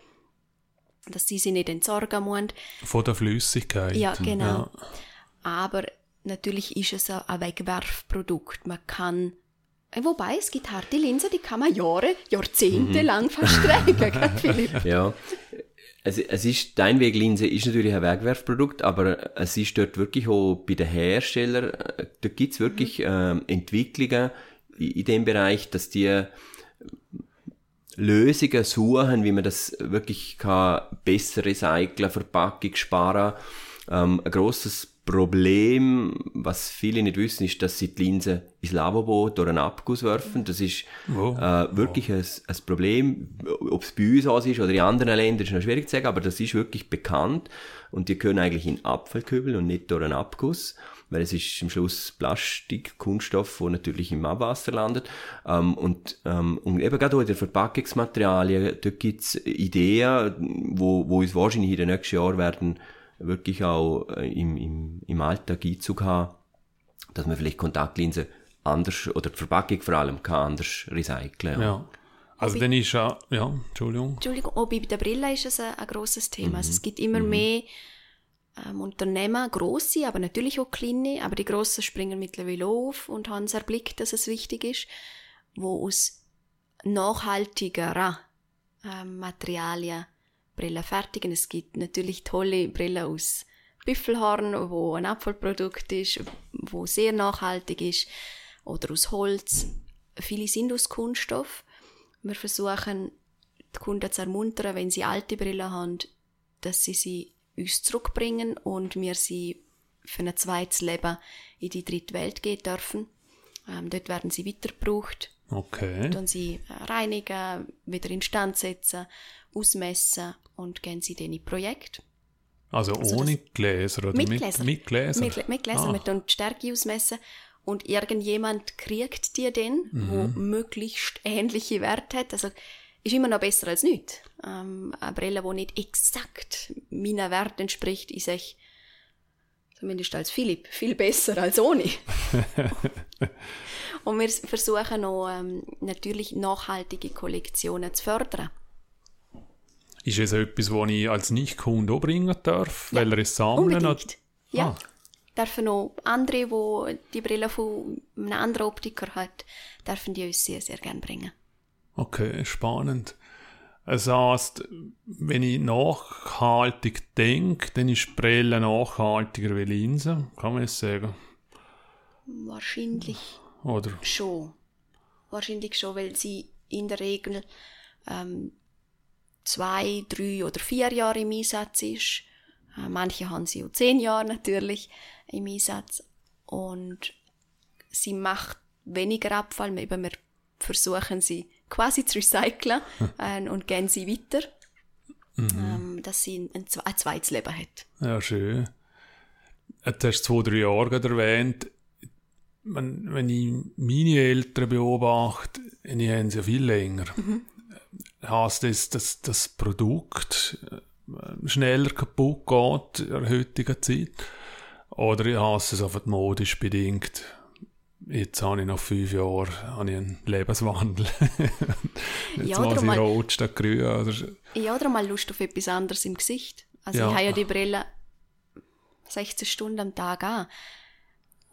dass sie sie nicht entsorgen müssen. Von der Flüssigkeit. Ja, genau. Ja. Aber natürlich ist es ein Wegwerfprodukt. Man kann äh, Wobei, es gibt harte Linsen, die kann man Jahre, Jahrzehnte mhm. lang verstreichen, [LAUGHS] Philipp? Ja, es, es ist, die Einweglinse ist natürlich ein Wegwerfprodukt, aber es ist dort wirklich auch bei den Herstellern, äh, da gibt's wirklich ähm, Entwicklungen in, in dem Bereich, dass die Lösungen suchen, wie man das wirklich kann besser recyceln, Verpackung sparen. Ähm, ein grosses Problem, was viele nicht wissen, ist, dass sie die Linse ins Lavabo durch einen Abguss werfen. Das ist oh. äh, wirklich oh. ein, ein, Problem. Ob es bei uns aus ist oder in anderen Ländern, ist noch schwierig zu sagen, aber das ist wirklich bekannt. Und die können eigentlich in Abfallkübel und nicht durch einen Abguss, weil es ist am Schluss Plastik, Kunststoff, wo natürlich im Abwasser landet. Ähm, und, ähm, und eben gerade auch in den Verpackungsmaterialien, dort gibt's Ideen, wo, wo uns wahrscheinlich in den nächsten Jahren werden wirklich auch äh, im, im, im Alltag Einzug haben, dass man vielleicht Kontaktlinsen anders, oder die Verpackung vor allem, kann anders recyceln. Ja. ja. Also dann ist ja, ja, Entschuldigung. Entschuldigung, auch bei der Brille ist es ein, ein grosses Thema. Mhm. Also es gibt immer mhm. mehr ähm, Unternehmen, grosse, aber natürlich auch kleine, aber die grossen springen mittlerweile auf und haben es erblickt, dass es wichtig ist, wo aus nachhaltigerer ähm, Materialien Brillen fertigen. Es gibt natürlich tolle Brillen aus Büffelhorn, wo ein Abfallprodukt ist, wo sehr nachhaltig ist, oder aus Holz. Viele sind aus Kunststoff. Wir versuchen, die Kunden zu ermuntern, wenn sie alte Brillen haben, dass sie sie uns zurückbringen und wir sie für ein zweites Leben in die dritte Welt gehen dürfen. Ähm, dort werden sie weitergebraucht. Okay. Dann sie reinigen, wieder instand setzen ausmessen und gehen sie dann in Projekt. Also, also ohne Gläser oder mit, Gläser? Mit, Gläser? Mit, mit Gläser. Ah. Wir tun die Stärke ausmessen und irgendjemand kriegt dir den, mhm. wo möglichst ähnliche Werte hat. Also ist immer noch besser als nichts. Ähm, eine Brille, die nicht exakt meinen Werten entspricht, ist echt, zumindest als Philipp, viel besser als ohne. [LAUGHS] und wir versuchen auch ähm, natürlich nachhaltige Kollektionen zu fördern. Ist es etwas, das ich als Nicht-Kunde auch bringen darf, ja, weil er es sammeln hat? Ja. Ah. Dürfen auch andere, die die Brille von einem anderen Optiker hat, dürfen die uns sehr, sehr gerne bringen. Okay, spannend. Es heißt, wenn ich nachhaltig denke, dann ist Brille nachhaltiger wie Linse, kann man es sagen? Wahrscheinlich Oder? schon. Wahrscheinlich schon, weil sie in der Regel ähm, zwei, drei oder vier Jahre im Einsatz ist. Äh, manche haben sie auch zehn Jahre natürlich im Einsatz. Und sie macht weniger Abfall. Wir versuchen sie quasi zu recyceln [LAUGHS] äh, und gehen sie weiter, mhm. ähm, dass sie ein, ein, zweites Leben hat. Ja, schön. Du hast zwei, drei Jahre erwähnt. Wenn, wenn ich meine Eltern beobachte, die haben sie ja viel länger. Mhm heißt das, dass das Produkt äh, schneller kaputt geht in der heutigen Zeit? Oder heißt es einfach modisch bedingt? Jetzt habe ich nach fünf Jahren habe ich einen Lebenswandel. [LAUGHS] Jetzt ja, muss ich rot statt grün. Oder? Ja, oder mal Lust auf etwas anderes im Gesicht. Also ja. ich habe ja die Brille 16 Stunden am Tag an.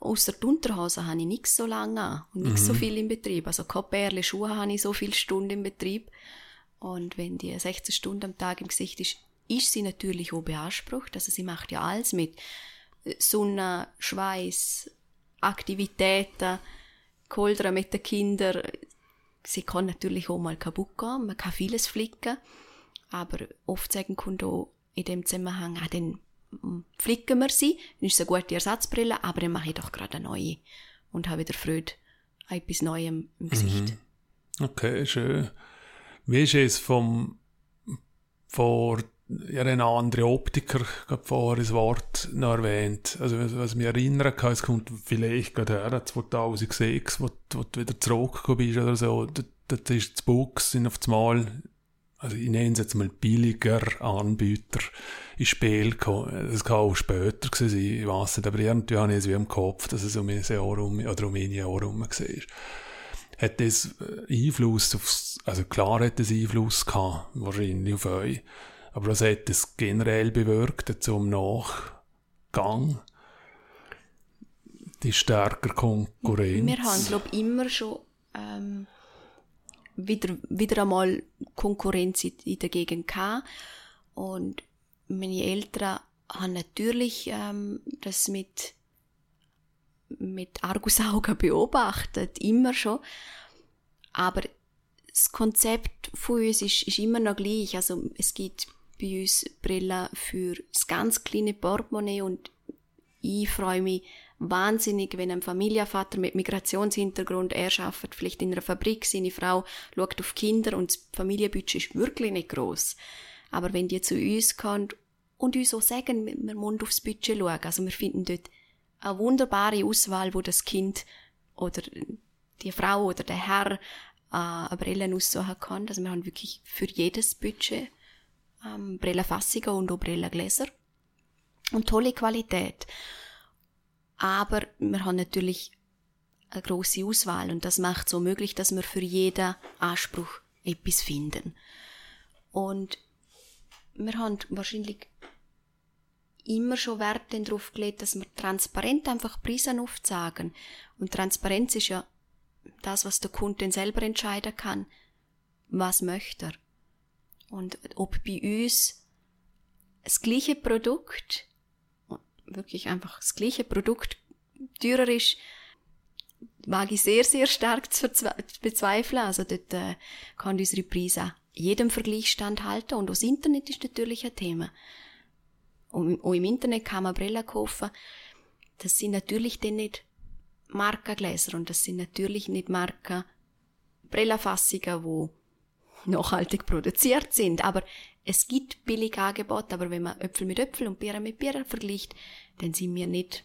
Außer die Unterhose habe ich nichts so lange an und nichts mhm. so viel im Betrieb. Also keine Perle, Schuhe habe ich so viele Stunden im Betrieb. Und wenn die 16 Stunden am Tag im Gesicht ist, ist sie natürlich auch beansprucht. Also sie macht ja alles mit Sonne, Schweiß, Aktivitäten, Koldern mit den Kindern. Sie kann natürlich auch mal kaputt gehen, man kann vieles flicken, aber oft sagen Kunden auch in dem Zusammenhang, ah, dann flicken wir sie, dann ist es eine gute Ersatzbrille, aber dann mache ich doch gerade eine neue und habe wieder Freude an etwas Neuem im Gesicht. Mhm. Okay, schön. Wie ist es vom, vor ja, ein anderer Optiker gerade vorher das Wort noch erwähnt. Also, was, mich erinnern kann, es kommt vielleicht gerade her, 2006, wo, wo du wieder zurückgekommen bist oder so, dort ist das Books sind auf das Mal, also ich nenne es jetzt mal billiger Anbieter ins Spiel gekommen. Das kann auch später gewesen sein, ich weiss nicht, aber irgendwie habe ich es wie im Kopf, dass es um ein Jahr rum, oder um ein Jahr rum war hat das äh, Einfluss aufs, also klar hat das Einfluss gehabt, wahrscheinlich auf euch. Aber was hat das generell bewirkt zum Nachgang? Die stärkere Konkurrenz? Wir haben, glaube ich, immer schon ähm, wieder, wieder einmal Konkurrenz in der Gegend gehabt. Und meine Eltern haben natürlich ähm, das mit, mit Argusaugen beobachtet, immer schon. Aber das Konzept von uns ist, ist immer noch gleich. Also es gibt bei uns Brillen für das ganz kleine Portemonnaie und ich freue mich wahnsinnig, wenn ein Familienvater mit Migrationshintergrund, er arbeitet vielleicht in einer Fabrik, seine Frau schaut auf Kinder und das Familienbudget ist wirklich nicht groß. Aber wenn die zu uns kommen und uns so sagen, wir müssen aufs Budget schauen, also wir finden dort eine wunderbare Auswahl, wo das Kind oder die Frau oder der Herr äh, eine Brille aussuchen kann. Also wir haben wirklich für jedes Budget ähm, Brillenfassungen und auch Brillengläser. Und tolle Qualität. Aber wir haben natürlich eine große Auswahl und das macht so möglich, dass wir für jeden Anspruch etwas finden. Und wir haben wahrscheinlich immer schon Wert darauf gelegt, dass wir transparent einfach Preise aufzeigen. Und Transparenz ist ja das, was der Kunde selber entscheiden kann. Was möchte er? Und ob bei uns das gleiche Produkt, wirklich einfach das gleiche Produkt teurer ist, wage ich sehr, sehr stark [LAUGHS] zu bezweifeln. Also dort äh, kann unsere Preise jedem Vergleich standhalten und das Internet ist natürlich ein Thema. Und auch im Internet kann man Brillen kaufen. Das sind natürlich dann nicht Markengläser und das sind natürlich nicht Marken Brillenfassungen, wo nachhaltig produziert sind. Aber es gibt billige Angebote, aber wenn man Äpfel mit Äpfel und Birnen mit Birnen vergleicht, dann sind wir nicht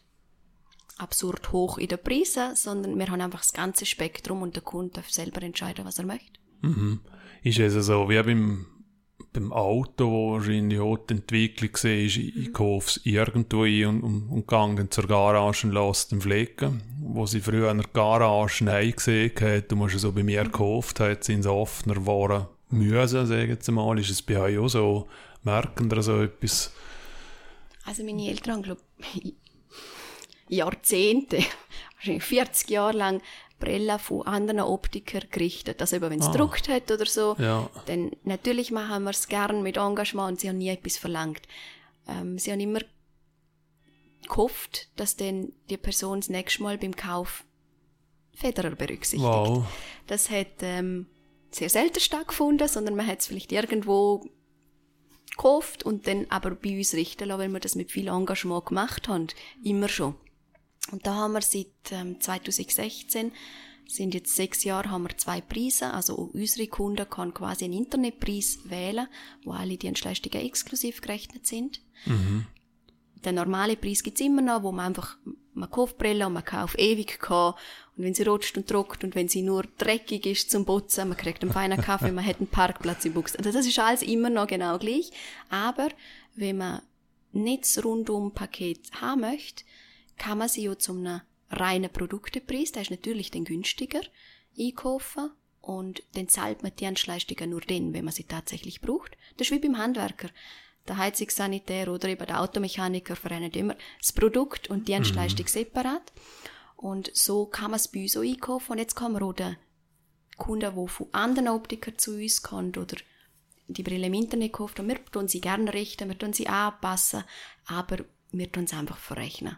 absurd hoch in den Preisen, sondern wir haben einfach das ganze Spektrum und der Kunde darf selber entscheiden, was er möchte. Mhm. Ist es so wie beim, beim Auto, wahrscheinlich auch die Entwicklung war, ich, kaufe es irgendwo ein und, und, und gehe zur Garage und lasse den Flecken. Wo sie früher in der Garage Nein gesehen hat, du musst es so bei mir gekauft, hat sind sie offener geworden müssen, sagen wir mal. Ist es bei euch auch so? Merken da so etwas? Also meine Eltern haben, glaube Jahrzehnte, wahrscheinlich 40 Jahre lang Brillen von anderen Optikern gerichtet. Also wenn es ah. druckt hat oder so, ja. dann natürlich machen wir es gern mit Engagement und sie haben nie etwas verlangt. Ähm, sie haben immer gehofft, dass dann die Person das nächste Mal beim Kauf Federer berücksichtigt. Wow. Das hat ähm, sehr selten stattgefunden, sondern man hat es vielleicht irgendwo gekauft und dann aber bei uns richten lassen, weil wir das mit viel Engagement gemacht haben. Immer schon. Und da haben wir seit ähm, 2016 sind jetzt sechs Jahre, haben wir zwei Preise. Also unsere Kunden können quasi einen Internetpreis wählen, wo alle Dienstleistungen exklusiv gerechnet sind. Mhm. Der normale Preis gibt's immer noch, wo man einfach, man kauft Brille und man kauft ewig kann. Und wenn sie rutscht und trocknet und wenn sie nur dreckig ist zum Putzen, man kriegt einen feinen Kaffee, [LAUGHS] man hat einen Parkplatz im Buchs. Also das ist alles immer noch genau gleich. Aber wenn man nicht das Rundum-Paket haben möchte, kann man sie ja zum einem reinen Produktepreis, der ist natürlich dann günstiger, einkaufen und dann zahlt man die Dienstleistungen nur dann, wenn man sie tatsächlich braucht. Das ist wie beim Handwerker. Der Heizungssanitär oder eben der Automechaniker vereinen immer das Produkt und die Dienstleistung mhm. separat. Und so kann man es bei uns auch einkaufen. Und jetzt man auch den Kunden, die von anderen Optikern zu uns kommen oder die Brille im Internet kauft, und wir tun sie gerne richten, wir tun sie anpassen, aber wir tun sie einfach verrechnen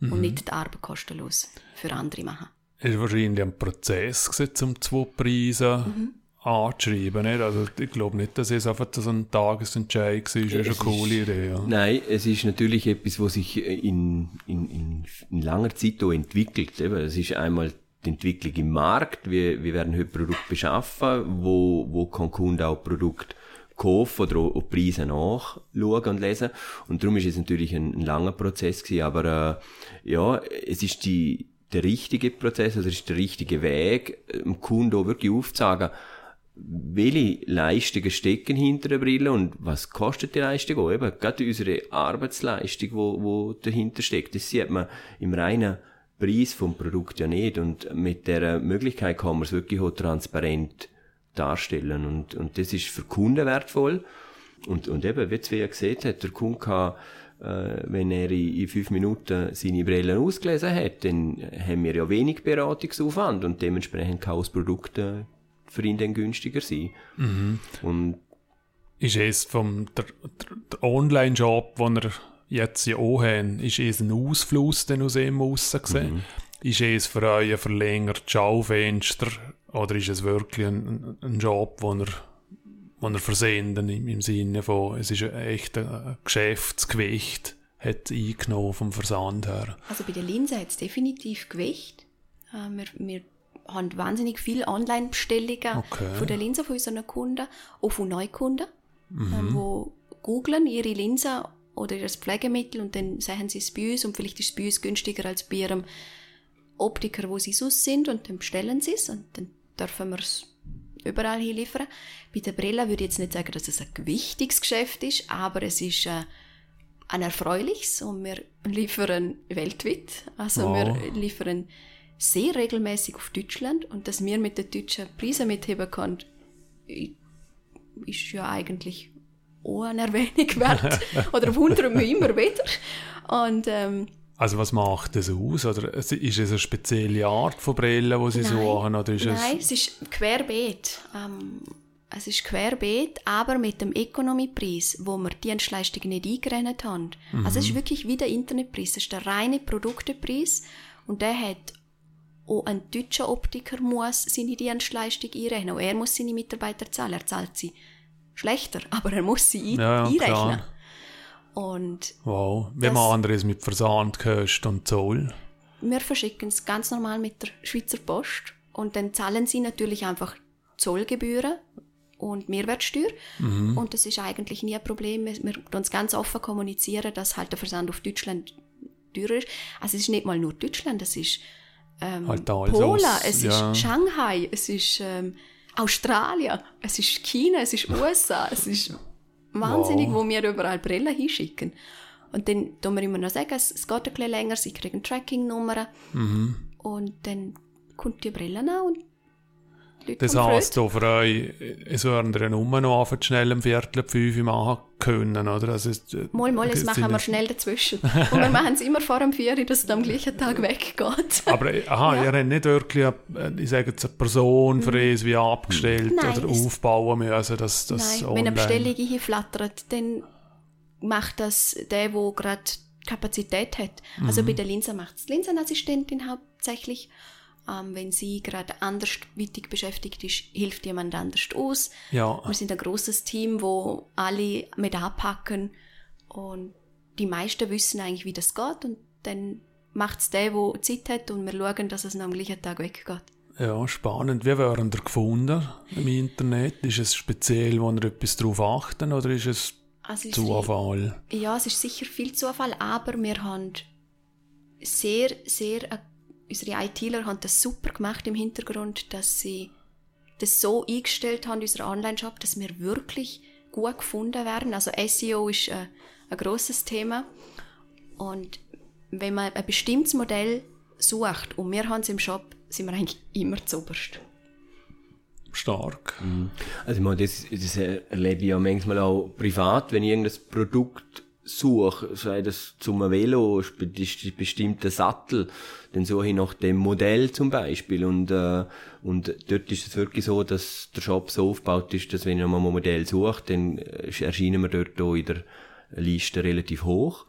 mhm. und nicht die Arbeit kostenlos für andere machen. Es war wahrscheinlich ein Prozess um zwei Preise mhm. anzuschreiben. Nicht? Also ich glaube nicht, dass es einfach so ein Tagesentscheid war. Das ist eine coole Idee. Ja. Nein, es ist natürlich etwas, was sich in, in, in, in langer Zeit auch entwickelt. Es ist einmal die Entwicklung im Markt, wie, wie werden heute Produkte beschaffen, wo, wo kann Kunde auch Produkt kaufen oder auch, auch Preise nachschauen und lesen. Und darum ist es natürlich ein, ein langer Prozess gewesen. Aber äh, ja, es ist die, der richtige Prozess, also es ist der richtige Weg, dem Kunden auch wirklich aufzuzeigen, welche Leistungen stecken hinter der Brille und was kostet die Leistung auch. Eben, gerade unsere Arbeitsleistung, wo, wo dahinter steckt, das sieht man im reinen Preis vom Produkt ja nicht. Und mit der Möglichkeit kann man es wirklich auch transparent darstellen. Und, und das ist für Kunden wertvoll. Und, und eben, wie Svea gesehen hat, der Kunde kann, äh, wenn er in, in fünf Minuten seine Brillen ausgelesen hat, dann haben wir ja wenig Beratungsaufwand und dementsprechend kann das Produkt äh, für ihn dann günstiger sein. Mhm. Und Ist es vom der, der, Online-Job, den er jetzt ja auch haben, ist es ein Ausfluss den aus ihm rausgesehen? Ist es für euch ein verlängertes Schaufenster oder ist es wirklich ein, ein Job, wo er, wo er versenden im, im Sinne von, es ist ein echter Geschäftsgewicht hat eingenommen vom Versand her? Also bei der Linse hat es definitiv Gewicht. Äh, wir, wir haben wahnsinnig viele Online-Bestellungen Okay. von der Linse von unseren Kunden, auch von Neukunden, ähm, wo googlen ihre Linse oder ihr Pflegemittel und dann sehen sie es bei uns und vielleicht ist es bei uns günstiger als bei ihrem Optiker, wo sie sonst sind und dann bestellen sie es und dann dürfen wir es überall hin liefern. Bei der Brille würde ich jetzt nicht sagen, dass es ein gewichtiges Geschäft ist, aber es ist äh, ein erfreuliches und wir liefern weltweit. Also Wow. wir liefern sehr regelmäßig auf Deutschland und dass wir mit den deutschen Preisen mitheben können, ist ja eigentlich auch eine Erwähnung wert. [LAUGHS] Oder wundern wir immer wieder. Und ähm, Also was macht das aus? Oder ist es eine spezielle Art von Brille, die sie Nein. suchen? Oder ist Nein, es es ist querbeet. Ähm, es ist querbeet, aber mit dem Economy-Preis, wo wir die Dienstleistungen nicht eingerechnet haben. Also es ist wirklich wie der Internetpreis. Es ist der reine Produktepreis und der hat auch ein deutscher Optiker muss seine Dienstleistung einrechnen. Auch er muss seine Mitarbeiter zahlen. Er zahlt sie schlechter, [LAUGHS] aber er muss sie ein ja, einrechnen. klar. Und Wow. Wie Das- machen wir es mit Versandkosten und Zoll? Wir verschicken es ganz normal mit der Schweizer Post und dann zahlen sie natürlich einfach Zollgebühren und Mehrwertsteuer. Und das ist eigentlich nie ein Problem. Wir, wir tun uns ganz offen kommunizieren, dass halt der Versand auf Deutschland teurer ist. Also es ist nicht mal nur Deutschland, es ist ähm, Halt Polen, es ja. ist Shanghai, es ist ähm, Australien, es ist China, es ist [LAUGHS] USA, es ist wahnsinnig, Wow. wo wir überall Brillen hinschicken. Und dann tun wir immer noch sagen, es, es geht ein bisschen länger, sie kriegen Tracking-Nummern. Mhm. Und dann kommt die Brille an und Leute Das heisst, auch für euch, es werden ihr nur noch einfach schnell um Viertel fünf machen können, oder? Also, es- Mal, mal, das machen wir schnell dazwischen. [LAUGHS] Und wir machen es immer vor dem Vier, dass es am gleichen Tag weggeht. Aber äh, aha, Ja. ihr habt nicht wirklich, eine, ich sage jetzt, eine Person für es wie abgestellt Nein, oder aufbauen müssen, dass das Nein, wenn eine Bestellung hier flattert, dann macht das der, der gerade Kapazität hat. Also Mhm. bei der Linse macht es die Linsenassistentin hauptsächlich. Ähm, wenn sie gerade andersweitig beschäftigt ist, hilft jemand anders aus. Ja, Wir sind ein großes Team, wo alle mit anpacken und die meisten wissen eigentlich, wie das geht und dann macht es der, der Zeit hat und wir schauen, dass es noch am gleichen Tag weggeht. ja, spannend. Wie werden ihr gefunden im Internet? Ist es speziell, wo ihr etwas darauf achten oder ist es Also Zufall? Ja, es ist sicher viel Zufall, aber wir haben sehr, sehr, äh, unsere ITler haben das super gemacht im Hintergrund, dass sie das so eingestellt haben, unser Online-Shop, dass wir wirklich gut gefunden werden. Also SEO ist äh, ein grosses Thema. Und wenn man ein bestimmtes Modell sucht und wir haben es im Shop, sind wir eigentlich immer zuoberst. Stark. Also ich meine, das, das erlebe ich ja manchmal auch privat, wenn ich irgendein Produkt suche, sei das zum Velo, bestimmter Sattel, dann suche ich nach dem Modell zum Beispiel und, äh, und dort ist es wirklich so, dass der Shop so aufgebaut ist, dass wenn ich mal ein Modell suche, dann äh, erscheinen wir dort auch in der Liste relativ hoch.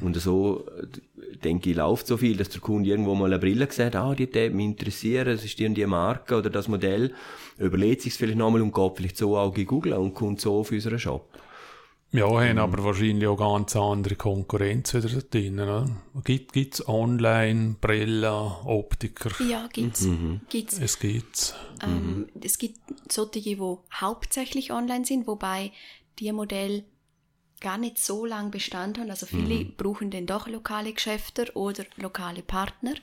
Und so, äh, denke ich, läuft so viel, dass der Kunde irgendwo mal eine Brille sieht, ah, die hat mich interessieren, es ist die und die Marke oder das Modell, überlegt sich vielleicht nochmal und geht vielleicht so auch in Google und kommt so auf unseren Shop. Ja, haben aber wahrscheinlich auch ganz andere Konkurrenz wieder da drin. Oder? Gibt es online, Brillen, Optiker? Ja, gibt's. Mhm. gibt's. Es gibt's. Ähm, es gibt solche, die hauptsächlich online sind, wobei die Modelle gar nicht so lang Bestand haben. Also viele brauchen dann doch lokale Geschäfte oder lokale Partner.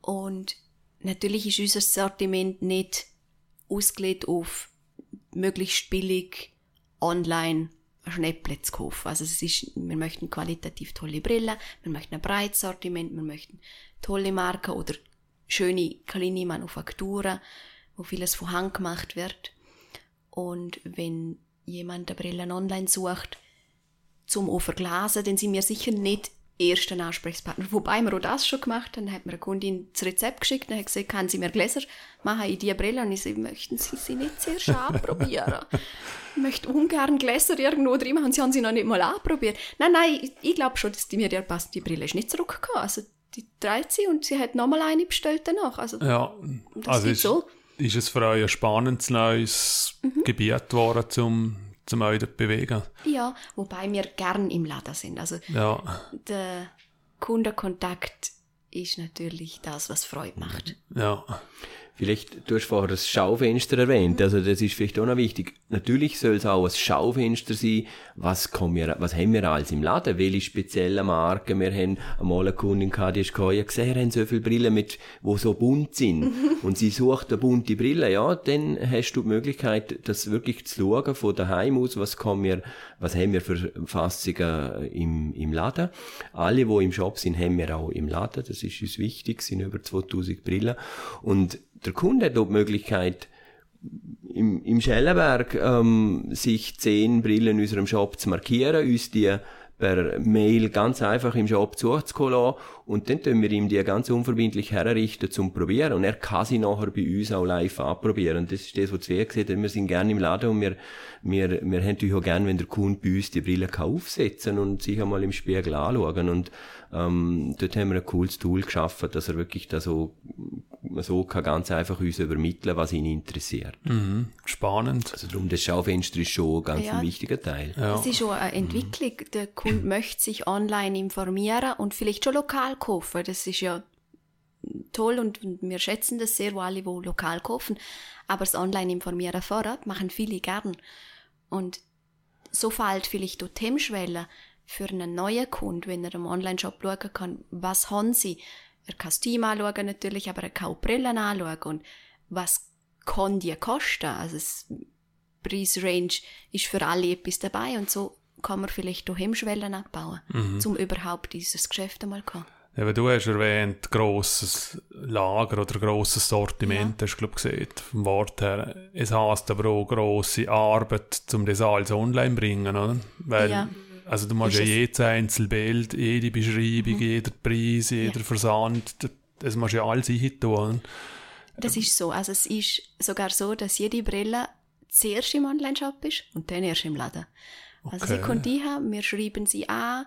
Und natürlich ist unser Sortiment nicht ausgelegt auf möglichst billig online Schnäpple zu kaufen. Also es ist, wir möchten qualitativ tolle Brillen, wir möchten ein breites Sortiment, wir möchten tolle Marken oder schöne kleine Manufakturen, wo vieles von Hand gemacht wird. Und wenn jemand eine Brille online sucht, zum auch verglasen, dann sind wir sicher nicht ersten Ansprechpartner. Wobei wir auch das schon gemacht haben, dann hat mir eine Kundin das Rezept geschickt und hat gesagt, kann sie mir Gläser machen in diese Brille? Und ich so, möchten Sie sie nicht zuerst anprobieren? [LAUGHS] ich möchte ungern Gläser irgendwo drin machen, sie haben sie noch nicht mal anprobiert. Nein, nein, ich, ich glaube schon, dass die mir ja passt. Die Brille ist nicht zurückgekommen. Also, die dreht sie und sie hat nochmal eine bestellt danach. Also, Ja, das also ist, so. ist es für euch ein spannendes neues Mhm. Gebiet geworden, zum, zum euch dort bewegen? Ja, wobei wir gern im Laden sind. Also, Ja, der Kundenkontakt ist natürlich das, was Freude macht. ja. Vielleicht, du hast vorher das Schaufenster erwähnt, also das ist vielleicht auch noch wichtig. Natürlich soll es auch ein Schaufenster sein, was, kommen wir, was haben wir alles im Laden, welche speziellen Marken, wir haben? Einmal eine Kundin gehabt, die ist gekommen, gesehen, haben so viele Brillen mit, wo so bunt sind, [LAUGHS] und sie sucht eine bunte Brille, ja, dann hast du die Möglichkeit, das wirklich zu schauen, von daheim aus, was kommen wir, was haben wir für Fassungen im, im Laden. Alle, die im Shop sind, haben wir auch im Laden, das ist uns wichtig, es sind über 2000 Brillen, und der Kunde hat auch die Möglichkeit, im, im Schellenberg ähm, sich zehn Brillen in unserem Shop zu markieren, uns die per Mail ganz einfach im Shop zuzukommen und dann tun wir ihm die ganz unverbindlich herrichten zum Probieren und er kann sie nachher bei uns auch live anprobieren. Und das ist das, was wir gesehen haben. Wir sind gerne im Laden und wir, wir, wir haben natürlich auch gerne, wenn der Kunde bei uns die Brille kann aufsetzen und sich einmal im Spiegel anschauen und ähm, dort haben wir ein cooles Tool geschaffen, dass er wirklich da so, so kann ganz einfach uns übermitteln, was ihn interessiert. Mhm. Spannend. Also darum, das Schaufenster ist schon ganz Ja. ein wichtiger Teil. Ja. Das ist schon eine Entwicklung. Der Kunde möchte sich online informieren und vielleicht schon lokal kaufen. Das ist ja toll und und wir schätzen das sehr, wo alle wo lokal kaufen. Aber das Online-Informieren vorab machen viele gern. Und so fällt vielleicht auch die Hemmschwelle für einen neuen Kunden, wenn er im Online-Shop schauen kann, was haben sie. Er kann das Team anschauen natürlich, aber er kann auch Brillen anschauen. Und was kann die kosten? Also das Preisrange ist für alle etwas dabei und so kann man vielleicht auch Hemmschwellen abbauen, um überhaupt dieses Geschäft einmal zu haben. Eben, du hast erwähnt, grosses Lager oder grosses Sortiment, hast du, glaub, gesehen, vom Wort her. Es heisst aber auch grosse Arbeit, um das alles online zu bringen, oder? Weil, Ja. Also du musst Ist ja es. jedes Einzelbild, jede Beschreibung, jeder Preis, jeder Versand, das- musst du ja alles eintun. Das ist so. Also es ist sogar so, dass jede Brille zuerst im Online-Shop ist und dann erst im Laden. Also sie Okay. kommt haben, wir schreiben sie an,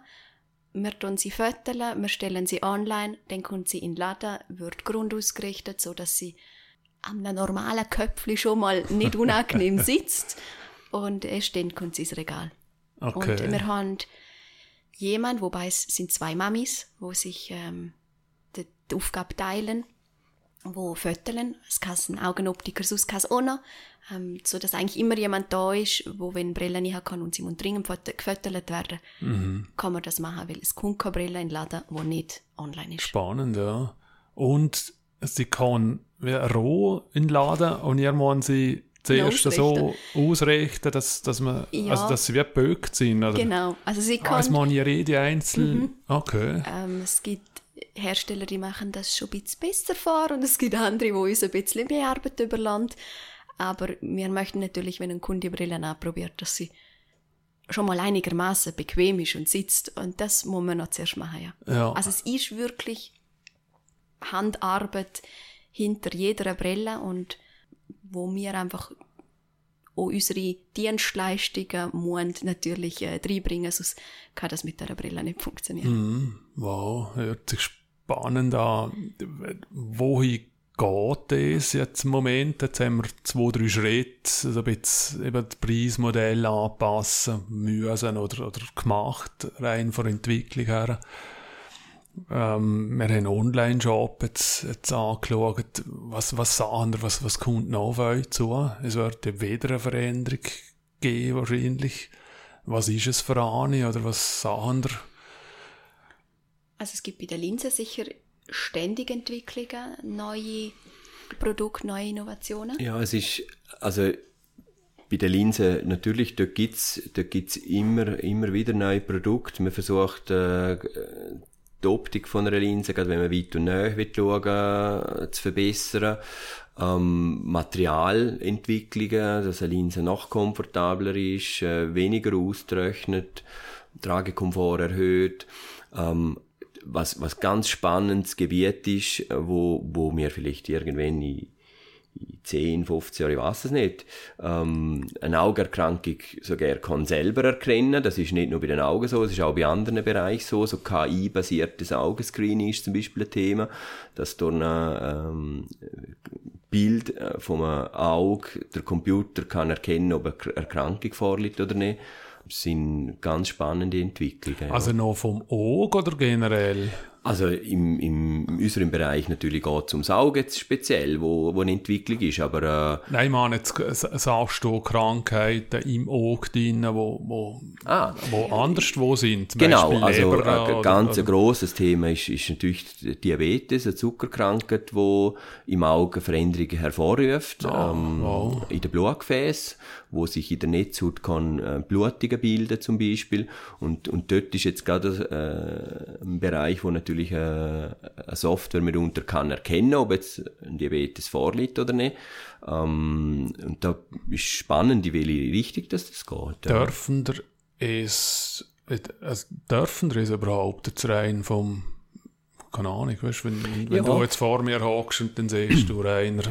wir tun sie föteln, wir stellen sie online, dann kommt sie in den Laden, wird Grund ausgerichtet, so dass sie am normalen Köpfli schon mal nicht [LAUGHS] unangenehm sitzt und erst dann kommt sie ins Regal. Okay. Und wir haben jemand, wobei es sind zwei Mamis, wo sich ähm, die, die Aufgabe teilen, wo föteln. Es kann ein Augenoptiker, sonst kann es auch noch. Ähm, so dass eigentlich immer jemand da ist, wo wenn Brille nicht haben kann und sie muss dringend föt- gefüttert werden, Mhm. kann man das machen, weil es kommt keine Brille in den Laden, die nicht online ist. Spannend, ja. Und sie kann roh in den Laden und muss sie zuerst so ausrichten, dass, dass, man, Ja. also, dass sie wie gebögt sind. Oder? Genau. Also sie Ah, kann... es muss ja jede einzeln. Mhm. Okay. Ähm, es gibt Hersteller, die machen das schon ein bisschen besser vor und es gibt andere, die uns ein bisschen mehr Arbeit überlassen. Aber wir möchten natürlich, wenn ein Kunde die Brillen anprobiert, dass sie schon mal einigermaßen bequem ist und sitzt. Und das muss man noch zuerst machen, ja. Ja. Also es ist wirklich Handarbeit hinter jeder Brille und wo wir einfach auch unsere Dienstleistungen müssen natürlich äh, reinbringen, sonst kann das mit der Brille nicht funktionieren. Mhm. Wow, hört sich spannend an. Wohin geht das jetzt im Moment? Jetzt haben wir zwei, drei Schritte, also ein bisschen eben das Preismodell anpassen müssen oder, oder gemacht, rein von der Entwicklung her. Ähm, wir haben einen Online-Shop jetzt, jetzt angeschaut. Was, was sagen wir, was, was kommt noch auf euch zu? Es wird wieder eine Veränderung geben, wahrscheinlich. Was ist es für eine oder was sagen wir? Also es gibt bei der Linse sicher ständig Entwicklungen, neue Produkte, neue Innovationen? Ja, es ist, also bei der Linse natürlich, da gibt's, da gibt's immer, immer wieder neue Produkte. Man versucht, äh, die Optik von einer Linse, gerade wenn man weit und näher will schauen, zu verbessern. Ähm, Materialentwicklungen, dass eine Linse noch komfortabler ist, äh, weniger austrocknet, Tragekomfort erhöht. Ähm, was, was ganz spannendes Gebiet ist, äh, wo, wo wir vielleicht irgendwann in, 10, 15 Jahren, ich weiß es nicht, ähm, eine Augenerkrankung sogar kann selber erkennen. Das ist nicht nur bei den Augen so, es ist auch bei anderen Bereichen so. So KI-basiertes Augenscreening ist zum Beispiel ein Thema, dass durch ein ähm, Bild äh, vom Auge der Computer kann erkennen, ob eine Erkrankung vorliegt oder nicht sind ganz spannende Entwicklungen. Also noch vom Auge oder generell? Also im, im, in unserem Bereich natürlich geht es ums Auge jetzt speziell, wo, wo eine Entwicklung ist, aber... Äh, Nein, ich meine, jetzt sagst du Krankheiten im Auge drin, wo, wo, ah, wo anders wo sind, genau, also ein oder, ganz oder, grosses Thema ist, ist natürlich Diabetes, eine Zuckerkrankheit, wo im Auge Veränderungen hervorruft, ah, ähm, wow. in den Blutgefäßen, wo sich in der Netzhaut kann äh, Blutungen bilden zum Beispiel und, und dort ist jetzt gerade äh, ein Bereich, wo natürlich äh, eine Software mitunter kann erkennen, ob jetzt ein Diabetes vorliegt oder nicht. Ähm, und da ist spannend, in welche Richtung das, das geht. Ja. Dürfen es, also dürfen es überhaupt jetzt rein vom keine Ahnung, weißt, wenn, wenn ja. du jetzt vor mir hockst und dann siehst du einer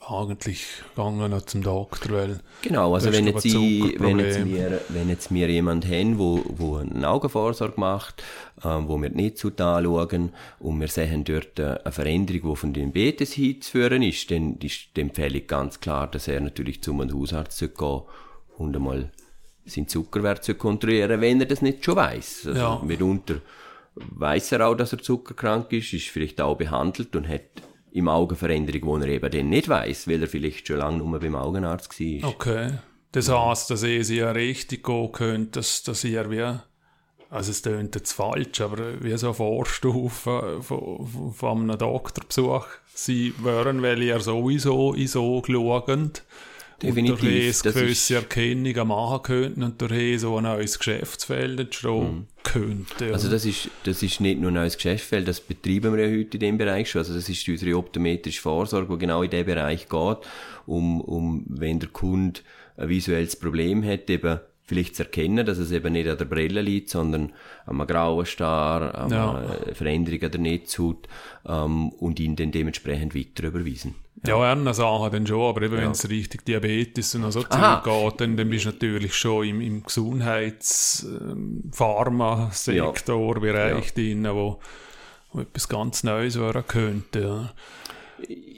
eigentlich gegangen zum Doktor, weil Genau, also wenn jetzt, ich, wenn, jetzt wir, wenn jetzt wir jemand haben, wo, wo eine Augenvorsorge macht, ähm, wo wir nicht zu anschauen und wir sehen dort eine Veränderung, die von Diabetes hinzuführen ist, dann ist die Empfehlung ganz klar, dass er natürlich zum Hausarzt gehen und einmal seinen Zuckerwert zu kontrollieren, wenn er das nicht schon weiß. Also ja. mitunter weiß er auch, dass er zuckerkrank ist, ist vielleicht auch behandelt und hat im Auge Veränderung, die er eben dann nicht weiß, weil er vielleicht schon lange nur beim Augenarzt war. Okay. Das heisst, dass ihr sie ja richtig gehen könnt, dass, dass ihr wie, also es klingt jetzt falsch, aber wie so Vorstufe von, von einem Doktorbesuch sie wären, weil ihr sowieso in so schaut Definitiv. Und durch das gewisse Erkennungen machen könnten und durch so ein neues Geschäftsfeld entstehen mhm. Könnte. Also das ist, das ist nicht nur ein neues Geschäftsfeld, das betreiben wir ja heute in dem Bereich schon. Also das ist unsere optometrische Vorsorge, die genau in dem Bereich geht, um, um wenn der Kunde ein visuelles Problem hat, eben vielleicht zu erkennen, dass es eben nicht an der Brille liegt, sondern an einem grauen Star, an ja. einer Veränderung an der Netzhaut ähm, und ihn dann dementsprechend weiter überweisen. Ja, ja andere Sachen dann schon, aber eben ja. wenn es richtig Diabetes und so zurückgeht, dann, dann bist du natürlich schon im, im Gesundheits-Pharma-Sektor-Bereich ja. drin, wo, wo etwas ganz Neues werden könnte. Ja.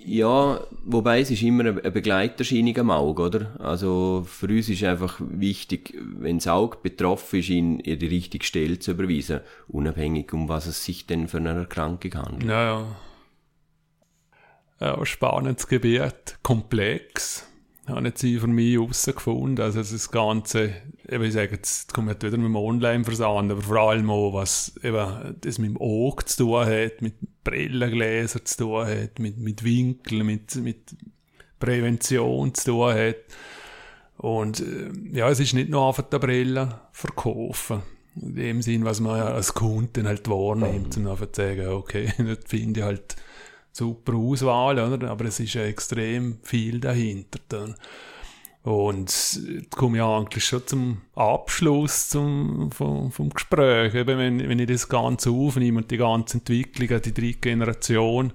Ja, wobei es ist immer eine Begleiterscheinung am Auge, oder? Also für uns ist einfach wichtig, wenn das Auge betroffen ist, ihn in die richtige Stelle zu überweisen, unabhängig um was es sich denn für eine Erkrankung handelt. Ja, ja. ja spannendes Gebiet, komplex habe jetzt für mich herausgefunden. Also das Ganze, eben ich sage, jetzt kommt wieder mit dem Online-Versand, aber vor allem auch, was eben das mit dem Auge zu tun hat, mit Brillengläsern zu tun hat, mit, mit Winkeln, mit, mit Prävention zu tun hat. Und äh, ja, es ist nicht nur einfach die Brille verkaufen. In dem Sinn, was man als Kunden halt wahrnimmt, und einfach zu sagen, okay, [LAUGHS] das finde ich halt super Auswahl, oder? aber es ist ja extrem viel dahinter. Dann. Und jetzt komme ich eigentlich schon zum Abschluss zum, vom, vom Gespräch. Eben wenn, wenn ich das Ganze aufnehme und die ganze Entwicklung, die dritte Generation,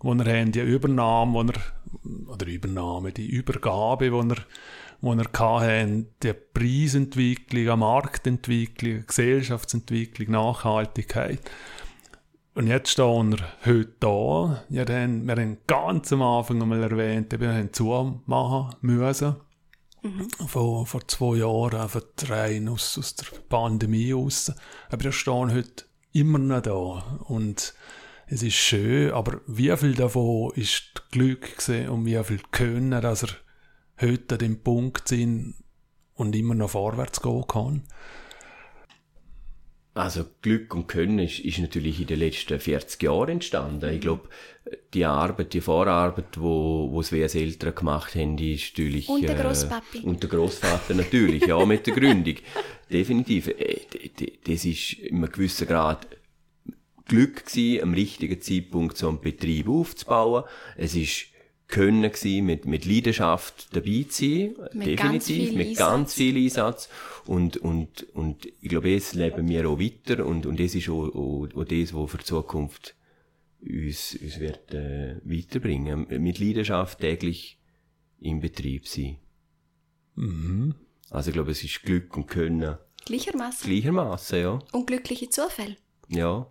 wo wir haben, die Übernahme, wo wir, oder Übernahme, die Übergabe, wo wir, wo wir hatten, die Preisentwicklung, Marktentwicklung, Gesellschaftsentwicklung, Nachhaltigkeit Und jetzt stehen wir heute da. Ja, dann, wir haben ganz am Anfang einmal erwähnt, wir haben zumachen müssen. Mhm. Vor, vor zwei Jahren, einfach rein aus, aus der Pandemie raus. Aber wir stehen heute immer noch da. Und es ist schön, aber wie viel davon ist Glück gewesen und wie viel Können, dass er heute an dem Punkt sind und immer noch vorwärts gehen kann? Also Glück und Können ist, ist natürlich in den letzten 40 Jahren entstanden. Ich glaube, die Arbeit, die Vorarbeit, wo, wo es WS Eltern gemacht haben, die ist natürlich... Und der Grosspapi. Äh, und der Grossvater natürlich, ja, mit der Gründung. [LAUGHS] Definitiv. Äh, das ist in einem gewissen Grad Glück gewesen, am richtigen Zeitpunkt so einen Betrieb aufzubauen. Es ist können gewesen, mit, mit Leidenschaft dabei zu sein, mit definitiv, ganz mit ganz viel Einsatz. Und, und, und ich glaube, das leben wir auch weiter und, und das ist auch, auch, auch das, was für die Zukunft uns, uns wird, äh, weiterbringen. Mit Leidenschaft täglich im Betrieb sein. Mhm. Also ich glaube, es ist Glück und Können. Gleichermaßen. Gleichermaßen, ja. Und glückliche Zufälle. Ja.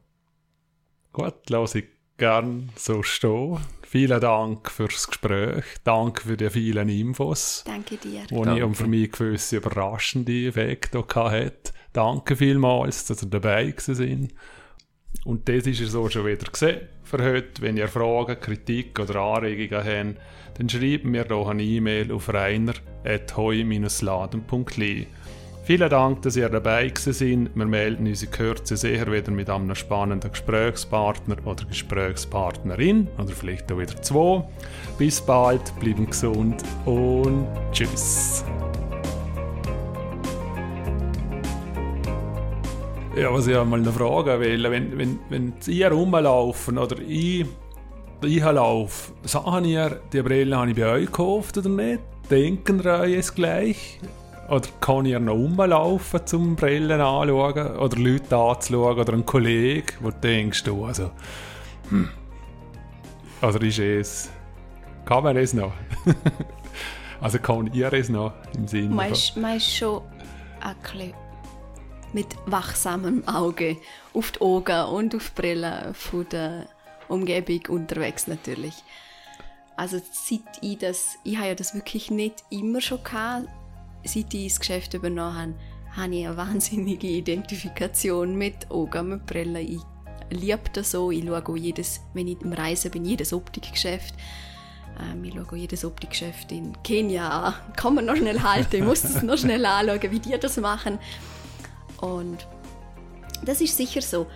Gut, lasse ich gern so stehen. Vielen Dank fürs Gespräch. Danke für die vielen Infos. Danke dir. Die ich um für mich gewisse überraschende Effekte hatte. Danke vielmals, dass ihr dabei sind. Und das ist es so schon wieder gesehen für heute. Wenn ihr Fragen, Kritik oder Anregungen habt, dann schreibt mir doch eine E-Mail auf reiner.heu-laden.li. Vielen Dank, dass ihr dabei seid. Wir melden uns in Kürze sicher wieder mit einem spannenden Gesprächspartner oder Gesprächspartnerin oder vielleicht auch wieder zwei. Bis bald, bleiben gesund und tschüss. Ja, was ich mal eine Frage will, wenn, wenn, wenn ihr rumlaufen oder ich, ich laufe, sagen ihr, die Brille habe ich bei euch gekauft oder nicht? Denken ihr euch es gleich? Oder kann ich noch rumlaufen zum Brillen anschauen? Oder Leute anzuschauen? Oder einen Kollegen, wo denkst du, also, hm. Oder ist es, kann man es noch? [LAUGHS] also kann ihr es noch im Sinne Man ist, man ist schon ein bisschen mit wachsamem Auge auf die Augen und auf die Brille von der Umgebung unterwegs natürlich. Also seit ich das, ich habe ja das wirklich nicht immer schon gehabt, seit ich das Geschäft übernommen habe, habe ich eine wahnsinnige Identifikation mit Augen, mit Brillen. Ich liebe das so. Ich schaue auch jedes, wenn ich im Reisen bin, jedes Optikgeschäft. Ähm, ich schaue auch jedes Optikgeschäft in Kenia an. Kann man noch schnell halten, ich muss das noch schnell anschauen, wie die das machen. Und das ist sicher so.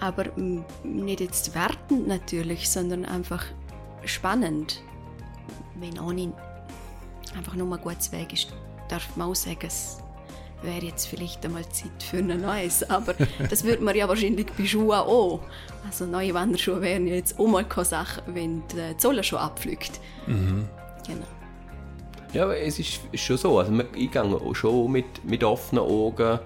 Aber nicht jetzt wertend natürlich, sondern einfach spannend. Wenn eine einfach nur gutes Weg ist, darf man auch sagen, es wäre jetzt vielleicht einmal Zeit für ein neues. Aber [LAUGHS] das würde man ja wahrscheinlich bei Schuhen auch. Also neue Wanderschuhe wären ja jetzt auch mal keine Sache, wenn die Zolle schon abfliegt. Mhm. Genau. Ja, aber es ist schon so. Also ich gehe schon mit, mit offenen Augen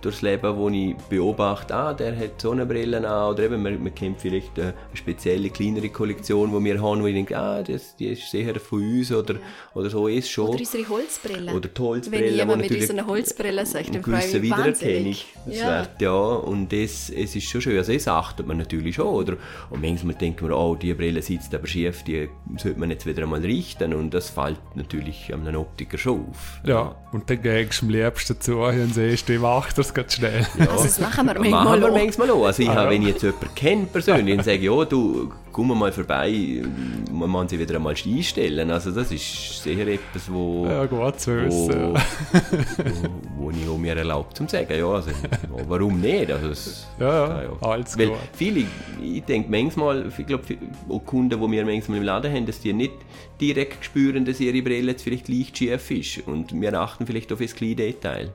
durchs Leben, wo ich beobachte, ah, der hat Sonnenbrillen an, oder eben, man, man kennt vielleicht eine spezielle, kleinere Kollektion, die wir haben, wo ich denke, ah, das, die ist sicher von uns, oder, oder so ist schon. Oder unsere Holzbrillen. Oder die Holzbrillen. Wenn jemand mit unseren Holzbrillen sagt, dann freue ich mich Wiedererkennung. Ja. Wert, ja, und das, es ist schon schön, also das achtet man natürlich schon, oder? Und manchmal denkt man, oh, die Brille sitzt aber schief, die sollte man jetzt wieder einmal richten, und das fällt natürlich einem Optiker schon auf. Ja, ja. und dann gehst du am liebsten zu und siehst, die macht das ganz schnell. Ja. Also das machen wir manchmal machen wir manchmal auch. Also ich habe, wenn ich jetzt jemanden kenne persönlich, dann sage ich, ja, du, komm mal vorbei, man muss sie wieder einmal einstellen. Also das ist sicher etwas, wo... Ja, gut zu wissen. Wo, wo, wo ich auch mir erlaubt zu sagen, ja, also, warum nicht? Also das, ja, ja, ja, alles Weil gut. viele, ich denke manchmal, ich glaube, auch Kunden, die wir manchmal im Laden haben, dass die nicht direkt spüren, dass ihre Brille jetzt vielleicht leicht schief ist. Und wir achten vielleicht auf das kleine Detail.